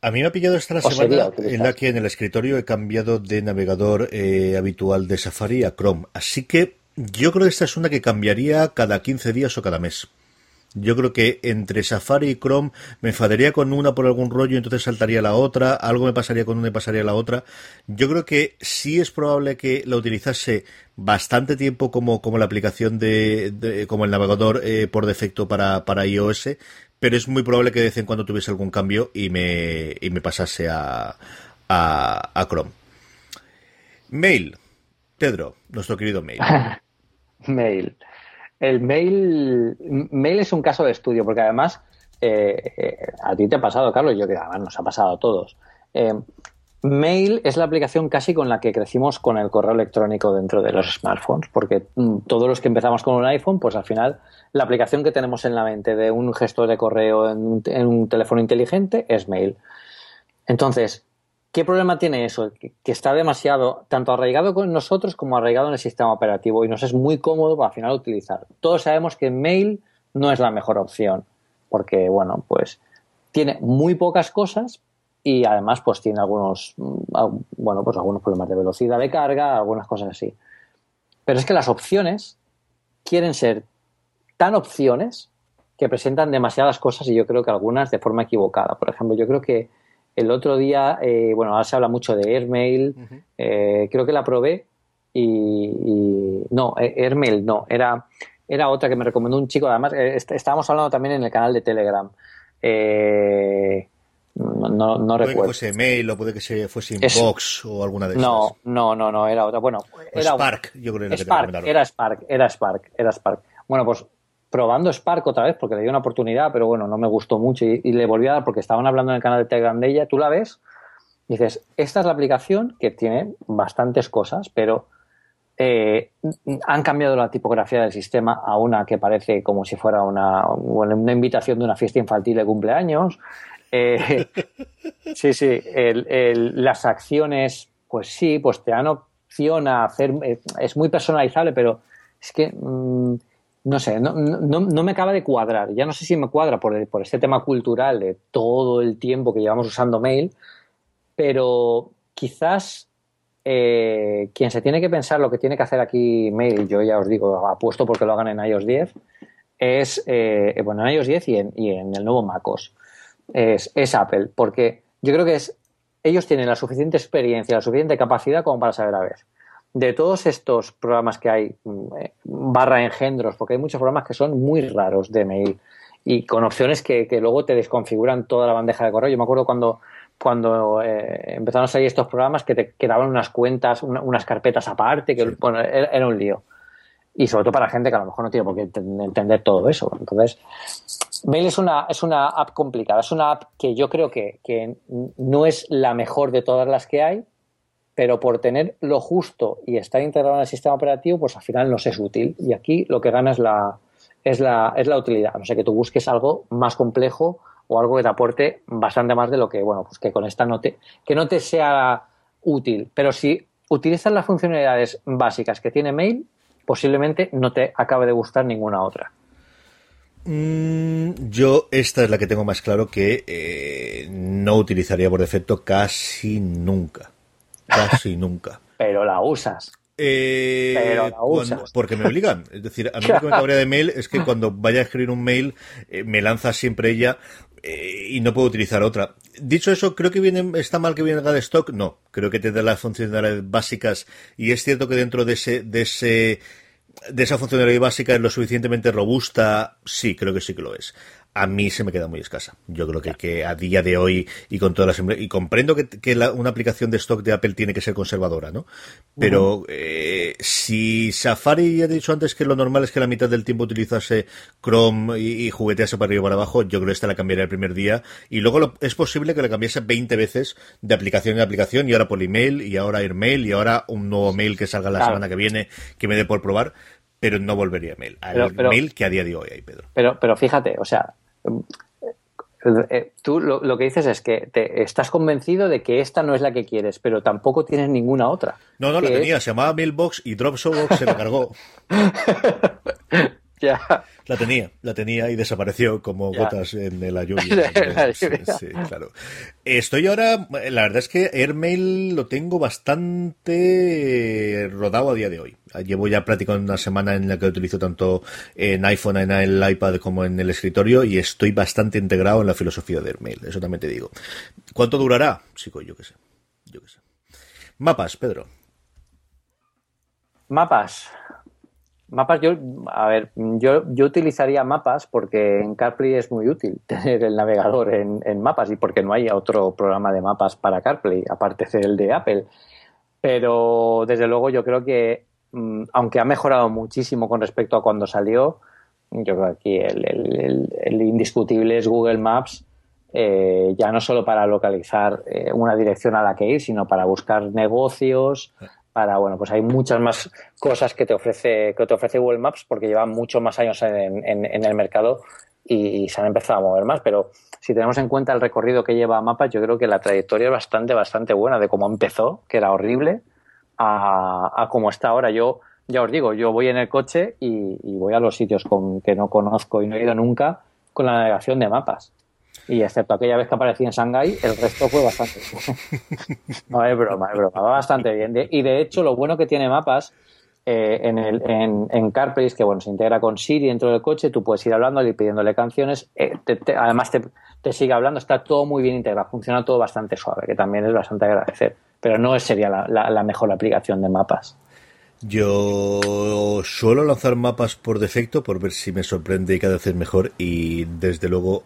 A mí me ha pillado esta la semana en la que en el escritorio he cambiado de navegador eh, habitual de Safari a Chrome. Así que yo creo que esta es una que cambiaría cada 15 días o cada mes. Yo creo que entre Safari y Chrome me enfadaría con una por algún rollo y entonces saltaría la otra, algo me pasaría con una y pasaría la otra. Yo creo que sí es probable que la utilizase bastante tiempo como, como la aplicación de, como el navegador eh, por defecto para, para iOS, pero es muy probable que de vez en cuando tuviese algún cambio y me, y me pasase a, a, a Chrome. Mail. Pedro, nuestro querido Mail. mail. El mail, mail es un caso de estudio, porque además eh, eh, a ti te ha pasado, Carlos, yo que además nos ha pasado a todos. Eh, mail es la aplicación casi con la que crecimos con el correo electrónico dentro de los smartphones, porque mm, todos los que empezamos con un iPhone, pues al final la aplicación que tenemos en la mente de un gestor de correo en un teléfono inteligente es mail. Entonces, ¿Qué problema tiene eso? Que, está demasiado, tanto arraigado con nosotros como arraigado en el sistema operativo y nos es muy cómodo para al final utilizar. Todos sabemos que mail no es la mejor opción porque, bueno, pues tiene muy pocas cosas y además pues tiene algunos, mm, bueno, pues algunos problemas de velocidad de carga, algunas cosas así. Pero es que las opciones quieren ser tan opciones que presentan demasiadas cosas y yo creo que algunas de forma equivocada. Por ejemplo, yo creo que el otro día, eh, bueno, ahora se habla mucho de Airmail, eh, creo que la probé y, no, eh, Airmail no, era, era otra que me recomendó un chico, además estábamos hablando también en el canal de Telegram. no, no, no puede recuerdo. que fuese Mail o puede que se fuese Inbox o alguna de esas. No, no, no, no, era otra. Bueno, era Spark, yo creo que Spark, era Spark, era Spark, era Spark. Bueno, pues probando Spark otra vez porque le di una oportunidad, pero bueno, no me gustó mucho y, le volví a dar porque estaban hablando en el canal de Telegram de ella, tú la ves dices, esta es la aplicación que tiene bastantes cosas, pero eh, han cambiado la tipografía del sistema a una que parece como si fuera una, una invitación de una fiesta infantil de cumpleaños. Eh, sí, sí, las acciones, pues sí, pues te dan opción a hacer, eh, es muy personalizable, pero es que... Mm, no sé, no, no, no, me acaba de cuadrar. Ya no sé si me cuadra por, por este tema cultural de todo el tiempo que llevamos usando mail, pero quizás eh, quien se tiene que pensar lo que tiene que hacer aquí mail, yo ya os digo, apuesto porque lo hagan en iOS 10, es, eh, bueno, en iOS 10 y en, y en el nuevo MacOS, es, es Apple, porque yo creo que es, ellos tienen la suficiente experiencia, la suficiente capacidad como para saber a ver de todos estos programas que hay, mm, eh, barra engendros, porque hay muchos programas que son muy raros de mail y con opciones que, luego te desconfiguran toda la bandeja de correo. Yo me acuerdo cuando, cuando eh, empezaron a salir estos programas que te quedaban unas cuentas, unas carpetas aparte, que bueno, era, un lío. y sobre todo para gente que a lo mejor no tiene por qué entender todo eso. Entonces, Mail es una, es una app complicada, es una app que yo creo que, que no es la mejor de todas las que hay, pero por tener lo justo y estar integrado en el sistema operativo, pues al final nos es útil. Y aquí lo que gana es la, utilidad. No sé, que tú busques algo más complejo o algo que te aporte bastante más de lo que, bueno, pues que con esta no te, que no te sea útil. Pero si utilizas las funcionalidades básicas que tiene Mail, posiblemente no te acabe de gustar ninguna otra. Mm, yo esta es la que tengo más claro que eh, no utilizaría por defecto casi nunca. Casi nunca. Pero la usas. Eh, Pero la usas. porque me obligan. Es decir, a mí lo que me cabría de mail es que cuando vaya a escribir un mail, eh, me lanza siempre ella eh, y no puedo utilizar otra. Dicho eso, creo que viene, está mal que venga de stock. No, creo que te da las funcionalidades básicas y es cierto que dentro de ese, de ese, de esa funcionalidad básica es lo suficientemente robusta. Sí, creo que sí que lo es a mí se me queda muy escasa. Yo creo que, que a día de hoy y con todas las y comprendo que, que una aplicación de stock de Apple tiene que ser conservadora, ¿no? Pero eh, si Safari ya he dicho antes que lo normal es que la mitad del tiempo utilizase Chrome y, y juguetease para arriba y para abajo, yo creo que esta la cambiaría el primer día y luego lo, es posible que la cambiase 20 veces de aplicación en aplicación y ahora por email y ahora AirMail y ahora un nuevo mail que salga la Claro. semana que viene que me dé por probar. Pero no volvería a mail. Al Pero- pero- mail que a día de hoy hay, Pedro. Pero, pero fíjate, o sea, tú lo, lo que dices es que te, estás convencido de que esta no es la que quieres, pero tampoco tienes ninguna otra. No, no, la es- tenía, se llamaba Mailbox y Dropbox se la cargó. Ya. La tenía, la tenía y desapareció como Ya. gotas en la Sí, lluvia. sí, claro. Estoy ahora, la verdad es que Airmail lo tengo bastante rodado a día de hoy. Llevo ya prácticamente una semana en la que lo utilizo tanto en iPhone, en el iPad como en el escritorio y estoy bastante integrado en la filosofía de Airmail, eso también te digo. ¿Cuánto durará? Chico, yo qué sé. Yo qué sé. Mapas, Pedro. Mapas. Mapas, yo, a ver, yo, yo utilizaría mapas porque en CarPlay es muy útil tener el navegador en, en mapas y porque no hay otro programa de mapas para CarPlay, aparte del de Apple. Pero desde luego yo creo que, mm, aunque ha mejorado muchísimo con respecto a cuando salió, yo creo que aquí el, el- indiscutible es Google Maps, eh, ya no solo para localizar eh, una dirección a la que ir, sino para buscar negocios, para, bueno, pues hay muchas más cosas que te ofrece, que te ofrece Google Maps porque llevan muchos más años en, el mercado y, se han empezado a mover más. Pero si tenemos en cuenta el recorrido que lleva Mapas, yo creo que la trayectoria es bastante, bastante buena de cómo empezó, que era horrible, a, a cómo está ahora. Yo, ya os digo, yo voy en el coche y, y voy a los sitios con, que no conozco y no he ido nunca con la navegación de mapas. Y excepto aquella vez que aparecí en Shanghái, el resto fue bastante. no es broma, es broma, va bastante bien. De- y de hecho, lo bueno que tiene mapas eh, en, el, en, en CarPlay es que bueno, se integra con Siri dentro del coche, tú puedes ir hablando y pidiéndole canciones. eh, te- te- además, te, te sigue hablando, está todo muy bien integrado, funciona todo bastante suave, que también es bastante agradecer. Pero no es- sería la, la- la mejor aplicación de mapas. Yo suelo lanzar mapas por defecto por ver si me sorprende y cada vez es mejor y desde luego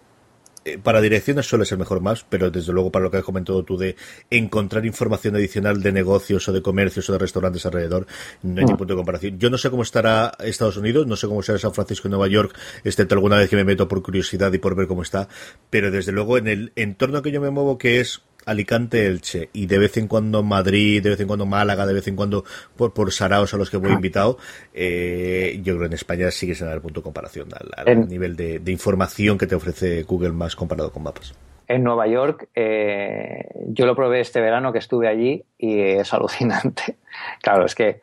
para direcciones suele ser mejor más, pero desde luego para lo que has comentado tú de encontrar información adicional de negocios o de comercios o de restaurantes alrededor, no hay ni punto de comparación. Yo no sé cómo estará Estados Unidos, no sé cómo será San Francisco y Nueva York, excepto alguna vez que me meto por curiosidad y por ver cómo está, pero desde luego en el entorno que yo me muevo que es Alicante, Elche y de vez en cuando Madrid, de vez en cuando Málaga, de vez en cuando por, por Saraos a los que voy invitado, eh, yo creo que en España sigue sin dar punto de comparación al, al En- nivel de, de información que te ofrece Google más comparado con mapas. En Nueva York, eh, yo lo probé este verano que estuve allí y es alucinante. Claro, es que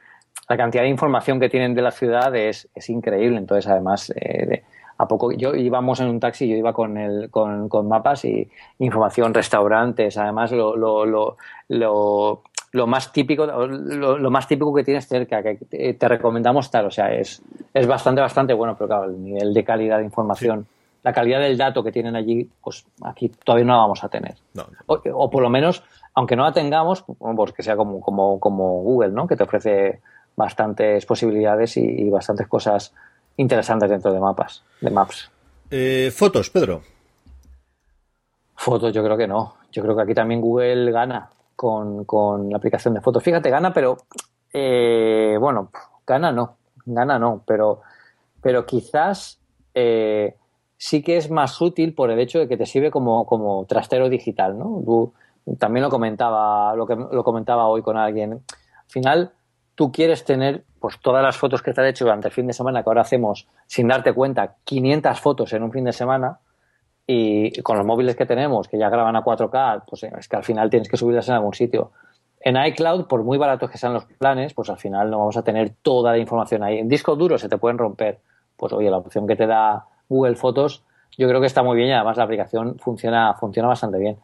la cantidad de información que tienen de la ciudad es, es increíble. Entonces, además, eh, de- a poco yo íbamos en un taxi, yo iba con el, con, con mapas y información, restaurantes. Además, lo, lo, lo, lo, lo más típico, lo, lo más típico que tienes cerca, que te, te recomendamos tal. O sea, es, es bastante, bastante bueno, pero claro, el nivel de calidad de información, la calidad del dato que tienen allí, pues aquí todavía no la vamos a tener. No. O, o por lo menos, aunque no la tengamos, pues que sea como, como, como Google, ¿no? Que te ofrece bastantes posibilidades y, y bastantes cosas interesantes dentro de mapas, de maps. Eh, fotos, Pedro. Fotos, yo creo que no. Yo creo que aquí también Google gana con, con la aplicación de fotos. Fíjate, gana, pero eh, bueno, gana no. gana no, pero, pero quizás eh, sí que es más útil por el hecho de que te sirve como, como trastero digital, ¿no? Tú, también lo comentaba, lo que lo comentaba hoy con alguien. Al final, tú quieres tener pues todas las fotos que te has hecho durante el fin de semana, que ahora hacemos sin darte cuenta 500 fotos en un fin de semana, y con los móviles que tenemos, que ya graban a 4K, pues es que al final tienes que subirlas en algún sitio. En iCloud, por muy baratos que sean los planes, pues al final no vamos a tener toda la información ahí. En disco duro se te pueden romper. Pues oye, la opción que te da Google Fotos, yo creo que está muy bien y además la aplicación funciona, funciona bastante bien.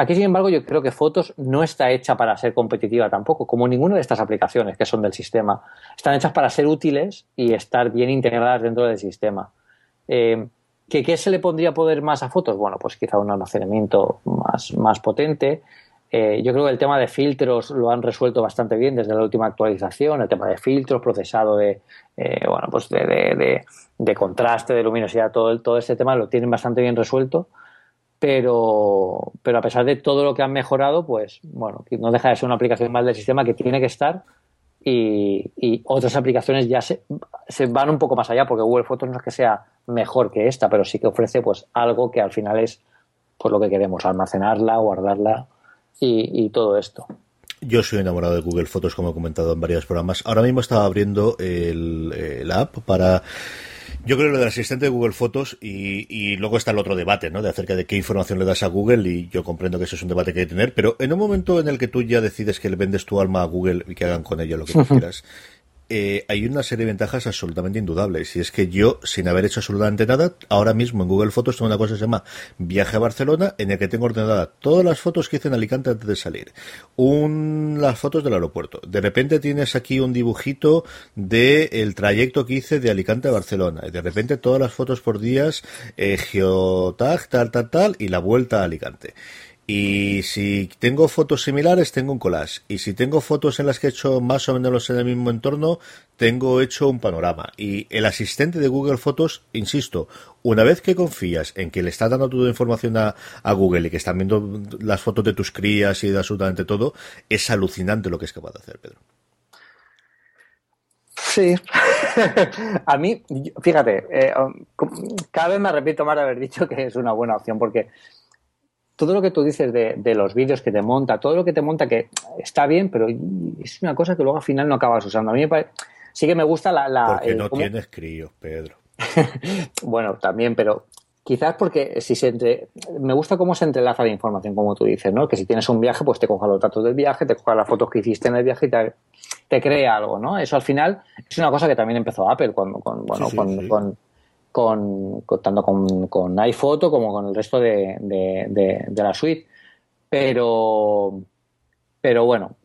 Aquí, sin embargo, yo creo que Fotos no está hecha para ser competitiva tampoco, como ninguna de estas aplicaciones que son del sistema. Están hechas para ser útiles y estar bien integradas dentro del sistema. Eh, ¿Que, ¿Qué se le pondría poder más a fotos? Bueno, pues quizá un almacenamiento más, más potente. Eh, yo creo que el tema de filtros lo han resuelto bastante bien desde la última actualización. El tema de filtros, procesado de, eh, bueno, pues de, de, contraste, de luminosidad, todo, todo ese tema lo tienen bastante bien resuelto. Pero, pero a pesar de todo lo que han mejorado, pues bueno, no deja de ser una aplicación más del sistema que tiene que estar y, otras aplicaciones ya se, se, van un poco más allá porque Google Fotos no es que sea mejor que esta, pero sí que ofrece pues algo que al final es pues lo que queremos, almacenarla, guardarla y, todo esto. Yo soy enamorado de Google Fotos, como he comentado en varios programas. Ahora mismo estaba abriendo el, la app para yo creo lo del asistente de Google Fotos y, y, luego está el otro debate, ¿no? De acerca de qué información le das a Google y yo comprendo que eso es un debate que hay que tener, pero en un momento en el que tú ya decides que le vendes tu alma a Google y que hagan con ella lo que tú quieras, eh, hay una serie de ventajas absolutamente indudables. Y es que yo, sin haber hecho absolutamente nada, ahora mismo en Google Fotos tengo una cosa que se llama Viaje a Barcelona, en el que tengo ordenada todas las fotos que hice en Alicante antes de salir. Un, las fotos del aeropuerto. De repente tienes aquí un dibujito de el trayecto que hice de Alicante a Barcelona. Y de repente todas las fotos por días, eh, geotag, tal, tal, tal, y la vuelta a Alicante. Y si tengo fotos similares, tengo un collage. Y si tengo fotos en las que he hecho más o menos en el mismo entorno, tengo hecho un panorama. Y el asistente de Google Fotos, insisto, una vez que confías en que le estás dando toda la información a, Google y que están viendo las fotos de tus crías y de absolutamente todo, es alucinante lo que es capaz de hacer, Pedro. Sí. a mí, fíjate, eh, cada vez me repito más de haber dicho que es una buena opción porque todo lo que tú dices de, los vídeos que te monta, todo lo que te monta que está bien, pero es una cosa que luego al final no acabas usando. A mí me sí que me gusta la... la porque no tienes críos, Pedro. bueno, también, pero quizás porque si se entre... me gusta cómo se entrelaza la información, como tú dices, ¿no? Que si tienes un viaje, pues te coja los datos del viaje, te coja las fotos que hiciste en el viaje y te, te crea algo, ¿no? Eso al final es una cosa que también empezó Apple cuando, con, bueno, con con, tanto con, con, iPhoto como con el resto de, de, la suite. Pero, pero bueno,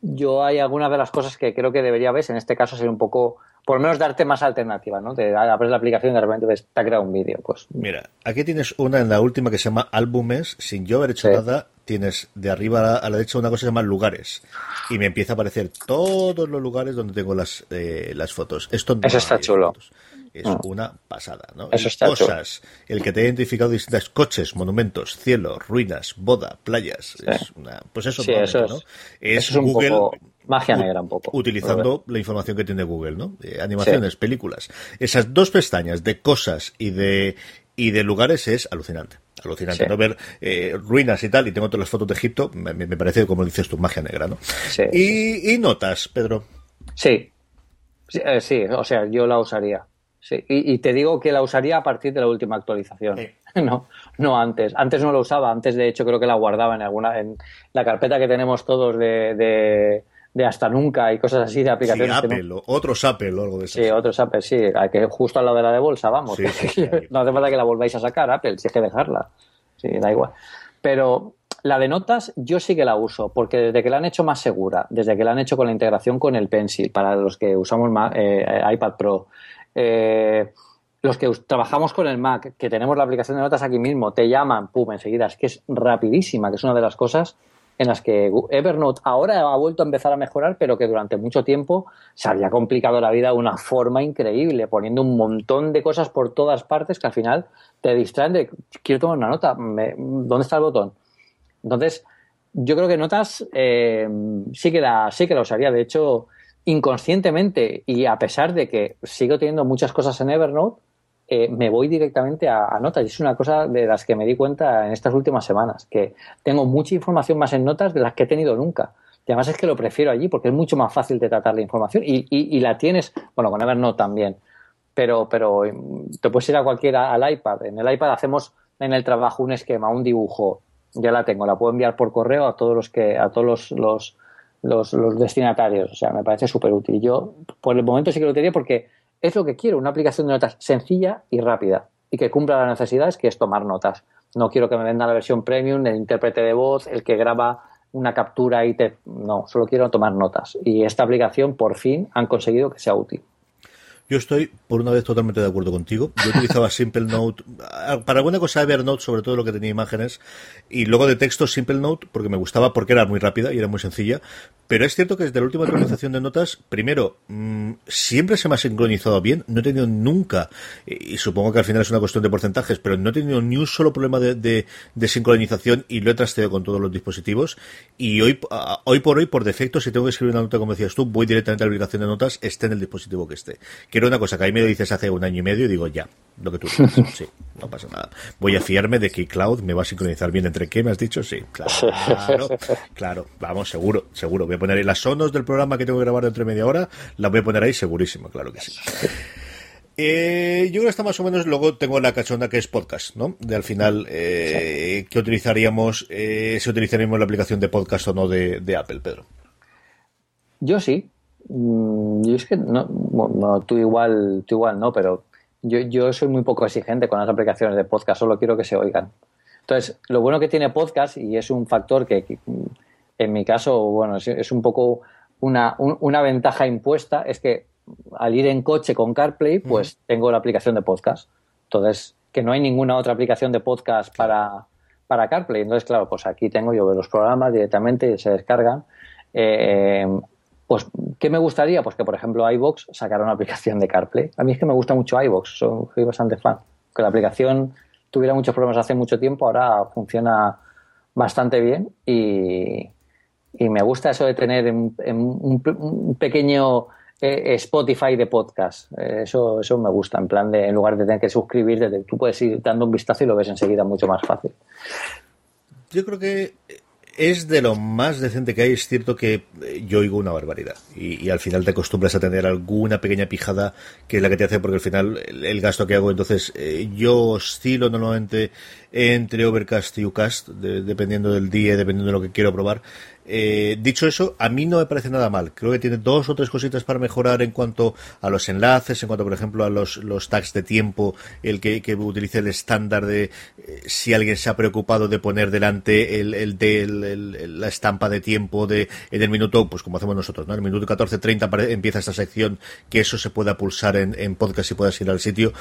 yo hay algunas de las cosas que creo que debería ver, en este caso ser un poco, por lo menos darte más alternativas, ¿no? Te abres la aplicación y de repente te ha creado un vídeo. Pues. Mira, aquí tienes una en la última que se llama álbumes, sin yo haber hecho nada, tienes de arriba a la, derecha una cosa que se llama lugares. Y me empieza a aparecer todos los lugares donde tengo las, eh, las fotos. Esto Eso está chulo es ah. una pasada, ¿no? cosas, el que te ha identificado distintas coches, monumentos, cielo, ruinas, boda, playas, es una, pues eso, eso ¿no? es, Google magia negra un poco. Utilizando la información que tiene Google, ¿no? animaciones, películas. Esas dos pestañas de cosas y de y de lugares es alucinante. Alucinante, ¿no? Ver eh, ruinas y tal, y tengo todas las fotos de Egipto, me, parece, como dices tú, magia negra, ¿no? y, y notas, Pedro. Sí. Eh, sí, o sea, yo la usaría. Sí, y, te digo que la usaría a partir de la última actualización. No, no antes. Antes no lo usaba. Antes, de hecho, creo que la guardaba en alguna, en la carpeta que tenemos todos de, de, hasta nunca y cosas así de aplicaciones. Sí, Apple, otros Apple o algo de eso. Sí, otros Apple, sí. Que justo al lado de la de bolsa, vamos. no hace falta que la volváis a sacar, Apple, si es que dejarla. Sí, da igual. Pero la de notas yo sí que la uso, porque desde que la han hecho más segura, desde que la han hecho con la integración con el Pencil, para los que usamos eh, iPad Pro, eh, los que trabajamos con el Mac, que tenemos la aplicación de notas aquí mismo, te llaman, pum, enseguida, es que es rapidísima, que es una de las cosas en las que Evernote ahora ha vuelto a empezar a mejorar, pero que durante mucho tiempo se había complicado la vida de una forma increíble, poniendo un montón de cosas por todas partes que al final te distraen de, quiero tomar una nota, ¿dónde está el botón? Entonces, yo creo que notas eh, sí, que la, sí que la usaría. De hecho, inconscientemente y a pesar de que sigo teniendo muchas cosas en Evernote, eh, me voy directamente a, notas. Y es una cosa de las que me di cuenta en estas últimas semanas, que tengo mucha información más en notas de las que he tenido nunca. Y además es que lo prefiero allí porque es mucho más fácil de tratar la información y, y, la tienes, bueno, con Evernote también, pero, pero mm, te puedes ir a cualquiera al iPad. En el iPad hacemos en el trabajo un esquema, un dibujo, ya la tengo, la puedo enviar por correo a todos los que, a todos los, los, destinatarios. O sea, me parece súper útil. Yo, por el momento sí que lo tenía porque es lo que quiero, una aplicación de notas sencilla y rápida y que cumpla las necesidades que es tomar notas. No quiero que me venda la versión premium, el intérprete de voz, el que graba una captura y te... No, solo quiero tomar notas. Y esta aplicación por fin han conseguido que sea útil. Yo estoy, por una vez, totalmente de acuerdo contigo. Yo utilizaba Simple Note, para alguna cosa Evernote, sobre todo lo que tenía imágenes, y luego de texto Simple Note, porque me gustaba, porque era muy rápida y era muy sencilla, pero es cierto que desde la última actualización de notas, primero, mm, siempre se me ha sincronizado bien. No he tenido nunca, y supongo que al final es una cuestión de porcentajes, pero no he tenido ni un solo problema de, sincronización y lo he trasteado con todos los dispositivos. Y hoy, hoy por hoy, por defecto, si tengo que escribir una nota, como decías tú, voy directamente a la aplicación de notas, esté en el dispositivo que esté. Quiero una cosa que ahí me dices hace un año y medio y digo, ya, lo que tú dices. Sí, no pasa nada. Voy a fiarme de que Cloud me va a sincronizar bien entre qué me has dicho, sí, claro, claro, vamos, seguro, seguro. Voy a poner ahí las sonos del programa que tengo que grabar dentro de media hora, las voy a poner ahí segurísimo, claro que sí. Eh, yo creo que está más o menos, luego tengo la cachonda que es podcast, ¿no? De al final, eh, ¿qué utilizaríamos? Eh, si utilizaríamos la aplicación de podcast o no de, de Apple, Pedro. Yo sí. Mm, yo es que no, bueno, tú igual, tú igual no, pero yo, yo soy muy poco exigente con las aplicaciones de podcast, solo quiero que se oigan. Entonces, lo bueno que tiene podcast, y es un factor que, en mi caso, bueno, es, un poco una, una, ventaja impuesta, es que al ir en coche con CarPlay, pues tengo la aplicación de podcast. Entonces, que no hay ninguna otra aplicación de podcast para, para CarPlay. Entonces, claro, pues aquí tengo yo los programas directamente y se descargan. Eh, pues, ¿qué me gustaría? Pues que, por ejemplo, iBox sacara una aplicación de CarPlay. A mí es que me gusta mucho iBox, soy bastante fan. Que la aplicación tuviera muchos problemas hace mucho tiempo, ahora funciona bastante bien y, me gusta eso de tener un, pequeño eh, Spotify de podcast. Eh, eso, eso me gusta, en plan de, en lugar de tener que suscribirte, tú puedes ir dando un vistazo y lo ves enseguida mucho más fácil. Yo creo que es de lo más decente que hay. Es cierto que eh, yo oigo una barbaridad. Y, al final te acostumbras a tener alguna pequeña pijada que es la que te hace, porque al final el, gasto que hago, entonces eh, yo oscilo normalmente entre Overcast y Ucast, dependiendo del día, dependiendo de lo que quiero probar. Eh, dicho eso, a mí no me parece nada mal. Creo que tiene dos o tres cositas para mejorar en cuanto a los enlaces, en cuanto, por ejemplo, a los, los tags de tiempo, el que, que utilice el estándar de eh, si alguien se ha preocupado de poner delante el, el de la estampa de tiempo de en el minuto, pues como hacemos nosotros, ¿no? En el minuto 14.30 empieza esta sección, que eso se pueda pulsar en, en podcast y puedas ir al sitio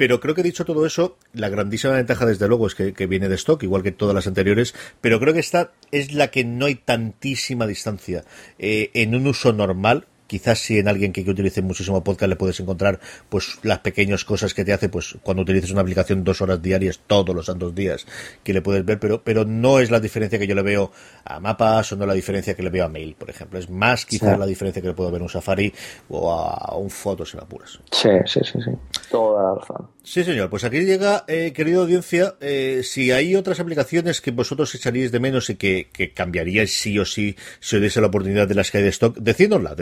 pero creo que dicho todo eso, la grandísima ventaja desde luego es que, viene de stock, igual que todas las anteriores, pero creo que esta es la que no hay tantísima distancia. Eh, en un uso normal quizás si en alguien que, utilice muchísimo podcast le puedes encontrar pues las pequeñas cosas que te hace pues cuando utilices una aplicación dos horas diarias todos los santos días que le puedes ver pero pero no es la diferencia que yo le veo a mapas o no la diferencia que le veo a mail por ejemplo. Es más quizás la diferencia que le puedo ver a un Safari o a, un foto si me apuras. Sí sí sí sí. Toda la razón. Sí, señor. Pues aquí llega, eh, querida audiencia, eh, si hay otras aplicaciones que vosotros echaríais de menos y que, que cambiaríais sí o sí si os diese la oportunidad de las que hay de stock, decídnoslas,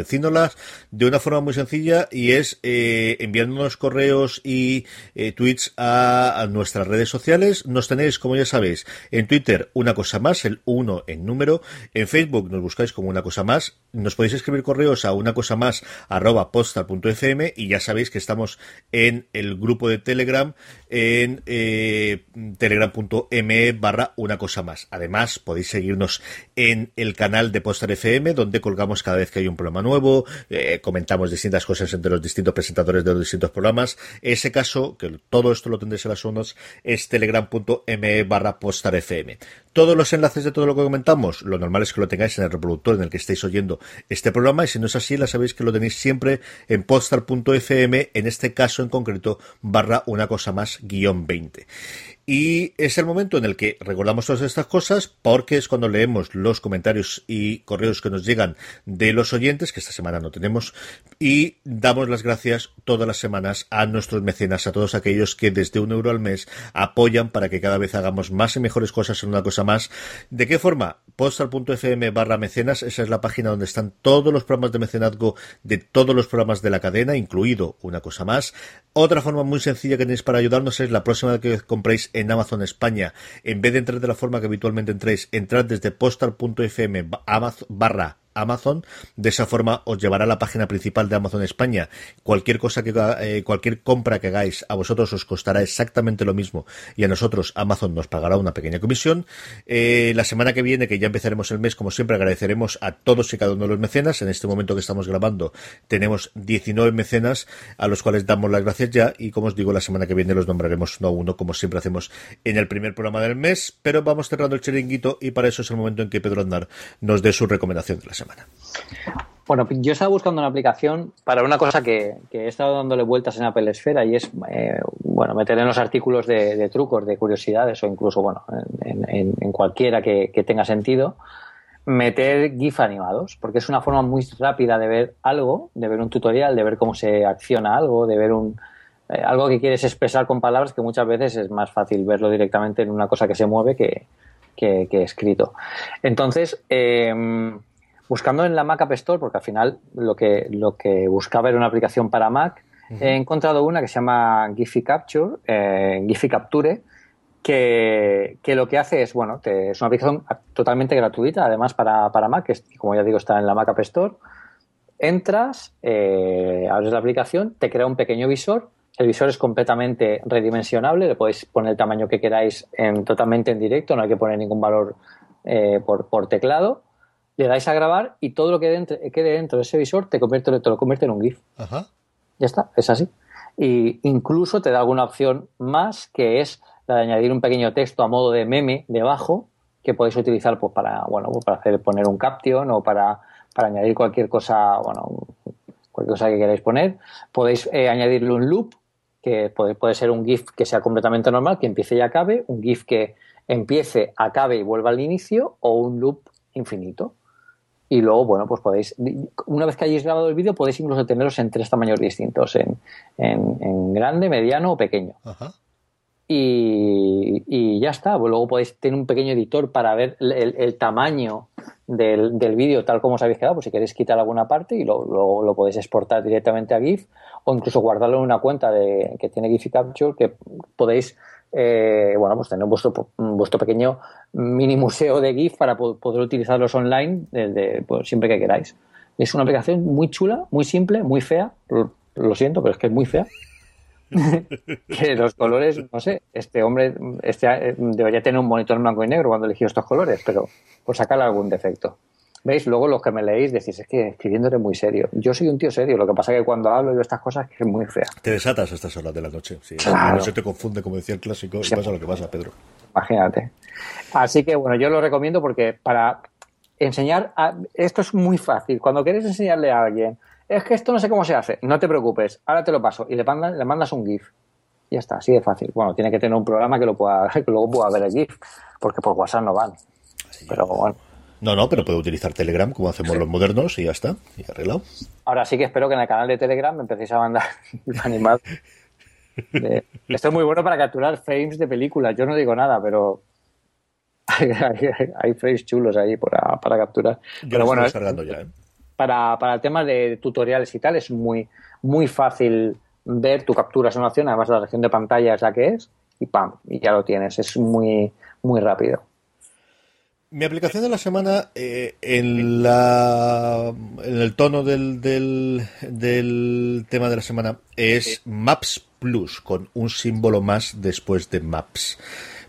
de una forma muy sencilla y es eh, enviándonos correos y eh, tweets a, a, nuestras redes sociales. Nos tenéis, como ya sabéis, en Twitter una cosa más, el 1 en número. En Facebook nos buscáis como una cosa más. Nos podéis escribir correos a una cosa más arroba postal.fm y ya sabéis que estamos en el grupo de Telegram en eh, telegram.me barra una cosa más. Además, podéis seguirnos en el canal de Postar FM, donde colgamos cada vez que hay un programa nuevo, eh, comentamos distintas cosas entre los distintos presentadores de los distintos programas. ese caso, que todo esto lo tendréis en las zonas, es telegram.me barra Postar FM. Todos los enlaces de todo lo que comentamos, lo normal es que lo tengáis en el reproductor en el que estéis oyendo este programa, y si no es así, la sabéis que lo tenéis siempre en postar.fm, en este caso en concreto, barra una cosa más guion 20. Y es el momento en el que recordamos todas estas cosas porque es cuando leemos los comentarios y correos que nos llegan de los oyentes, que esta semana no tenemos, y damos las gracias todas las semanas a nuestros mecenas, a todos aquellos que desde un euro al mes apoyan para que cada vez hagamos más y mejores cosas en una cosa más. ¿De qué forma? postal.fm barra mecenas, esa es la página donde están todos los programas de mecenazgo de todos los programas de la cadena, incluido una cosa más. Otra forma muy sencilla que tenéis para ayudarnos es la próxima vez que compréis en Amazon España, en vez de entrar de la forma que habitualmente entréis, entrad desde postal.fm barra Amazon. De esa forma os llevará a la página principal de Amazon España. Cualquier cosa que eh, cualquier compra que hagáis a vosotros os costará exactamente lo mismo y a nosotros Amazon nos pagará una pequeña comisión. Eh, la semana que viene, que ya empezaremos el mes, como siempre, agradeceremos a todos y cada uno de los mecenas. En este momento que estamos grabando tenemos 19 mecenas a los cuales damos las gracias ya y como os digo, la semana que viene los nombraremos uno a uno como siempre hacemos en el primer programa del mes, pero vamos cerrando el chiringuito y para eso es el momento en que Pedro Andar nos dé su recomendación de la semana. Bueno, yo estaba buscando una aplicación para una cosa que, he estado dándole vueltas en Apple Esfera y es, eh, bueno, meter en los artículos de, trucos, de curiosidades o incluso, bueno, en, cualquiera que, tenga sentido, meter GIF animados, porque es una forma muy rápida de ver algo, de ver un tutorial, de ver cómo se acciona algo, de ver un, eh, algo que quieres expresar con palabras que muchas veces es más fácil verlo directamente en una cosa que se mueve que, que escrito. Entonces, eh, buscando en la Mac App Store, porque al final lo que, lo que buscaba era una aplicación para Mac, he encontrado una que se llama Giphy Capture, eh, Giphy Capture, que, que, lo que hace es, bueno, es una aplicación totalmente gratuita, además para, para Mac, que como ya digo está en la Mac App Store. Entras, eh, abres la aplicación, te crea un pequeño visor. El visor es completamente redimensionable, le podéis poner el tamaño que queráis en, totalmente en directo, no hay que poner ningún valor eh, por, por teclado le dais a grabar y todo lo que quede dentro de ese visor te, convierte, te lo convierte en un GIF. Ajá. Ya está, es así. Y incluso te da alguna opción más que es la de añadir un pequeño texto a modo de meme debajo que podéis utilizar pues, para, bueno, pues, para hacer, poner un caption o para, para añadir cualquier cosa, bueno, cualquier cosa que queráis poner. Podéis eh, añadirle un loop, que puede, puede ser un GIF que sea completamente normal, que empiece y acabe, un GIF que empiece, acabe y vuelva al inicio, o un loop infinito y luego, bueno, pues podéis, una vez que hayáis grabado el vídeo, podéis incluso tenerlos en tres tamaños distintos, en, en, grande, mediano o pequeño. Y, y, ya está. Luego podéis tener un pequeño editor para ver el, tamaño del, del vídeo tal como os habéis quedado, pues si queréis quitar alguna parte y luego lo, podéis exportar directamente a GIF o incluso guardarlo en una cuenta de, que tiene GIF Capture que podéis eh, bueno, pues tener vuestro, pequeño mini museo de GIF para poder utilizarlos online desde, pues, siempre que queráis. Es una aplicación muy chula, muy simple, muy fea. Lo, siento, pero es que es muy fea. que los colores, no sé, este hombre este, eh, debería tener un monitor en blanco y negro cuando eligió estos colores, pero por sacarle algún defecto. ¿Veis? Luego los que me leéis decís, es que escribiendo eres muy serio. Yo soy un tío serio, lo que pasa es que cuando hablo de estas cosas es muy fea. Te desatas a estas horas de la noche. Sí. No se te confunde, como decía el clásico, y pasa lo que pasa, Pedro. Imagínate. Así que bueno, yo lo recomiendo porque para enseñar, esto es muy fácil. Cuando quieres enseñarle a alguien, es que esto no sé cómo se hace, no te preocupes, ahora te lo paso y le, mandas, le mandas un GIF. Y ya está, así de fácil. Bueno, tiene que tener un programa que, lo pueda, que luego pueda ver el GIF, porque por WhatsApp no van. Pero bueno. No, no, pero puede utilizar Telegram como hacemos los modernos y ya está, y arreglado. Ahora sí que espero que en el canal de Telegram me empecéis a mandar animados. Esto es muy bueno para capturar frames de películas. Yo no digo nada, pero hay, frames chulos ahí para, capturar. pero bueno, ya, ¿eh? para, para el tema de tutoriales y tal es muy, muy fácil ver tu captura una acción, además la región de pantalla es la que es, y pam, y ya lo tienes. Es muy, muy rápido. Mi aplicación de la semana, eh, en, la, en el tono del, del, del, tema de la semana, es Maps Plus, con un símbolo más después de Maps.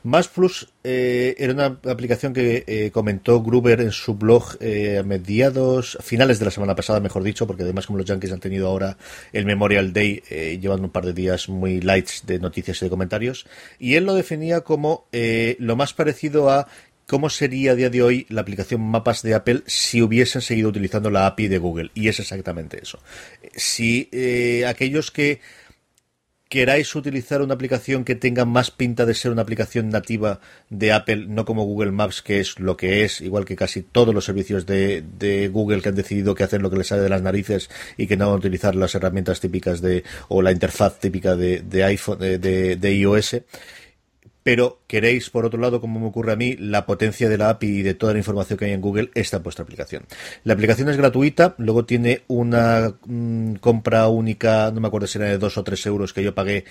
Maps Plus eh, era una aplicación que eh, comentó Gruber en su blog a mediados, finales de la semana pasada, mejor dicho, porque además como los Yankees han tenido ahora el Memorial Day, llevando un par de días muy lights de noticias y de comentarios, y él lo definía como lo más parecido a cómo sería a día de hoy la aplicación Mapas de Apple si hubiesen seguido utilizando la API de Google. Y es exactamente eso. Si eh, aquellos que queráis utilizar una aplicación que tenga más pinta de ser una aplicación nativa de Apple, no como Google Maps, que es lo que es, igual que casi todos los servicios de, Google que han decidido que hacen lo que les sale de las narices y que no van a utilizar las herramientas típicas de, o la interfaz típica de, de iPhone, de, de iOS pero queréis, por otro lado, como me ocurre a mí, la potencia de la API y de toda la información que hay en Google está en vuestra aplicación. La aplicación es gratuita, luego tiene una mm, compra única, no me acuerdo si era de dos o tres euros que yo pagué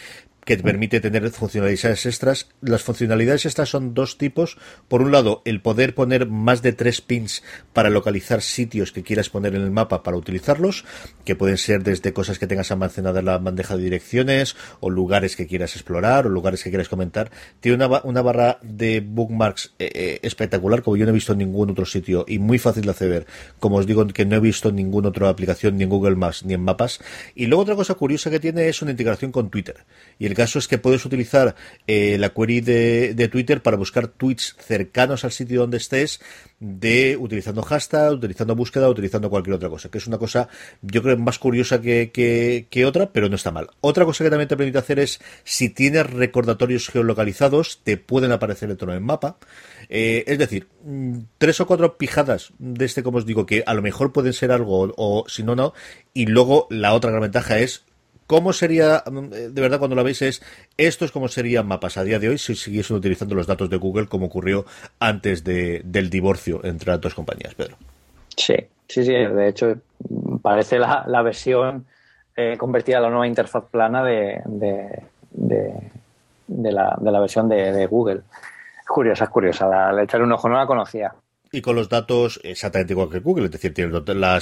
que te permite tener funcionalidades extras. Las funcionalidades extras son dos tipos. Por un lado, el poder poner más de tres pins para localizar sitios que quieras poner en el mapa para utilizarlos, que pueden ser desde cosas que tengas almacenadas en la bandeja de direcciones, o lugares que quieras explorar, o lugares que quieras comentar. Tiene una, una barra de bookmarks eh, eh, espectacular, como yo no he visto en ningún otro sitio, y muy fácil de acceder. Como os digo, que no he visto en ninguna otra aplicación, ni en Google Maps, ni en mapas. Y luego otra cosa curiosa que tiene es una integración con Twitter. Y el caso es que puedes utilizar eh, la query de, Twitter para buscar tweets cercanos al sitio donde estés, de utilizando hashtag, utilizando búsqueda, utilizando cualquier otra cosa, que es una cosa, yo creo, más curiosa que, que, otra, pero no está mal. Otra cosa que también te permite hacer es, si tienes recordatorios geolocalizados, te pueden aparecer dentro del mapa. Eh, es decir, mm, tres o cuatro pijadas de este, como os digo, que a lo mejor pueden ser algo o si no, no. Y luego la otra gran ventaja es ¿Cómo sería, de verdad, cuando lo veis, es esto es como serían mapas a día de hoy si siguiesen utilizando los datos de Google como ocurrió antes de, del divorcio entre las dos compañías, Pedro? Sí, sí, sí. De hecho, parece la, la versión eh, convertida a la nueva interfaz plana de, de, de, la, de la, versión de, Google. Curiosa, es curiosa. La, la echarle un ojo, no la conocía y con los datos exactamente igual que Google, es decir, tiene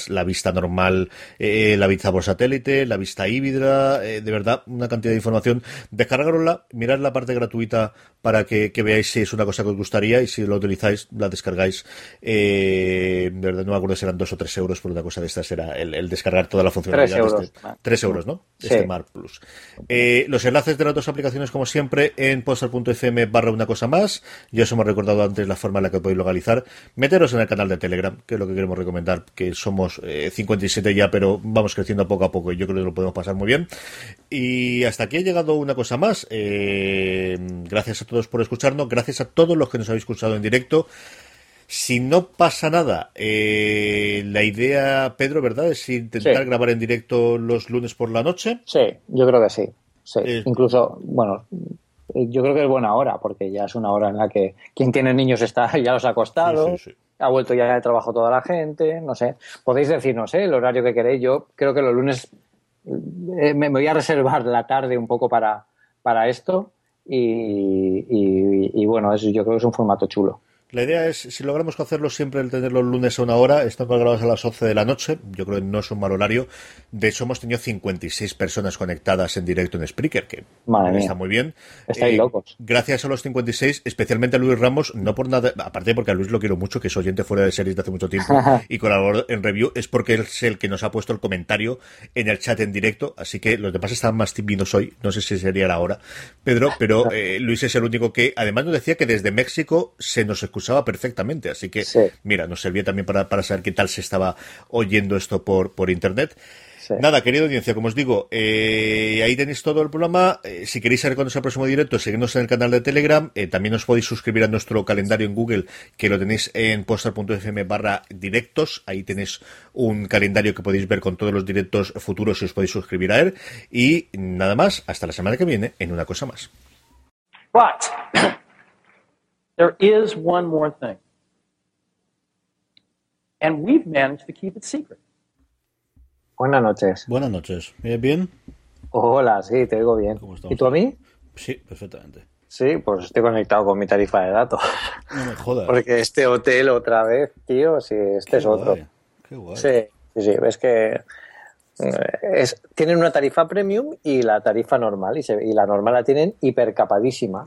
la vista normal, eh, la vista por satélite, la vista híbrida, eh, de verdad, una cantidad de información. Descargarosla, mirad la parte gratuita para que, veáis si es una cosa que os gustaría y si lo utilizáis, la descargáis. Eh, de verdad, no me acuerdo si eran dos o tres euros, por una cosa de estas era el, descargar toda la funcionalidad. Tres euros. Este, tres euros, ¿no? Este Mar Plus. Eh, los enlaces de las dos aplicaciones, como siempre, en postal.fm barra una cosa más. Ya os hemos recordado antes la forma en la que podéis localizar meteros en el canal de Telegram, que es lo que queremos recomendar, que somos 57 eh, ya, pero vamos creciendo poco a poco y yo creo que lo podemos pasar muy bien. Y hasta aquí ha llegado una cosa más. Eh, gracias a todos por escucharnos, gracias a todos los que nos habéis escuchado en directo. Si no pasa nada, eh, la idea, Pedro, ¿verdad? Es intentar grabar en directo los lunes por la noche. Sí, yo creo que sí. sí. Incluso, bueno, yo creo que es buena hora, porque ya es una hora en la que quien tiene niños está ya los ha acostado, ha vuelto ya de trabajo toda la gente, no sé. Podéis decirnos ¿eh? el horario que queréis. Yo creo que los lunes eh, me voy a reservar la tarde un poco para, para esto y, y bueno, eso yo creo que es un formato chulo. La idea es, si logramos hacerlo siempre, el tener los lunes a una hora, están grabados a las 11 de la noche, yo creo que no es un mal horario. De hecho, hemos tenido 56 personas conectadas en directo en Spreaker, que está muy bien. Estáis eh, locos. Gracias a los 56, especialmente a Luis Ramos, no por nada, aparte porque a Luis lo quiero mucho, que es oyente fuera de series de hace mucho tiempo y colaboró en review, es porque es el que nos ha puesto el comentario en el chat en directo, así que los demás están más tímidos hoy, no sé si sería la hora, Pedro, pero eh, Luis es el único que, además nos decía que desde México se nos escucha usaba perfectamente. Así que, mira, nos servía también para, para, saber qué tal se estaba oyendo esto por, por Internet. Nada, querido audiencia, como os digo, eh, ahí tenéis todo el programa. Eh, si queréis saber cuándo es el próximo directo, seguidnos en el canal de Telegram. Eh, también os podéis suscribir a nuestro calendario en Google, que lo tenéis en postal.fm barra directos. Ahí tenéis un calendario que podéis ver con todos los directos futuros y os podéis suscribir a él. Y nada más, hasta la semana que viene en una cosa más. There is one more thing. And we've managed to keep it secret. Buenas noches. Buenas noches. bien? Hola, sí, te digo bien. ¿Y tú a mí? Sí, perfectamente. Sí, pues estoy conectado con mi tarifa de datos. No me jodas. Porque este hotel otra vez, tío, sí, este es otro. Qué guay. Sí, sí, sí, ves que eh, es, tienen una tarifa premium y la tarifa normal, y, y la normal la tienen hipercapadísima.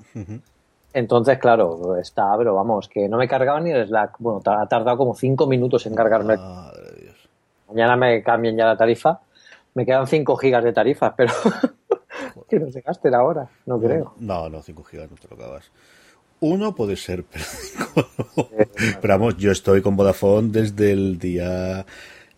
Entonces, claro, está, pero vamos, que no me cargaba ni el Slack. Bueno, ha tardado como cinco minutos en cargarme. Mañana me cambian ya la tarifa. Me quedan 5 gigas de tarifa, pero que no se gasten ahora, no creo. No, no, 5 gigas no te lo acabas. Uno puede ser, pero, pero vamos, yo estoy con Vodafone desde el día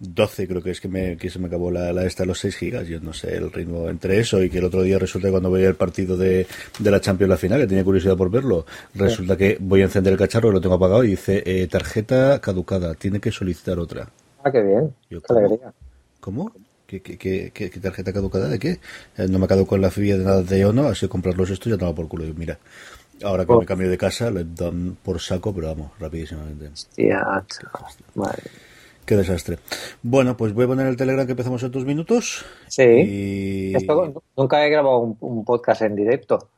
12 creo que es que, me, que se me acabó la, la esta los 6 gigas. Yo no sé el ritmo entre eso y que el otro día resulta que cuando voy al partido de, de la Champions la final, que tenía curiosidad por verlo, resulta que voy a encender el cacharro, lo tengo apagado y dice eh, tarjeta caducada, tiene que solicitar otra. Ah, qué bien. Yo, qué ¿cómo? alegría. ¿Cómo? ¿Qué, qué, qué, tarjeta caducada de qué? Eh, no me caducó en la FIA de nada de Ono, así que comprarlos estos ya estaba por culo. Y mira, ahora que Oh. me cambio de casa, le dan por saco, pero vamos, rapidísimamente. Chaval. Madre. Qué desastre. Bueno, pues voy a poner el Telegram que empezamos en dos minutos. Sí. Y... Esto, nunca he grabado un, un podcast en directo.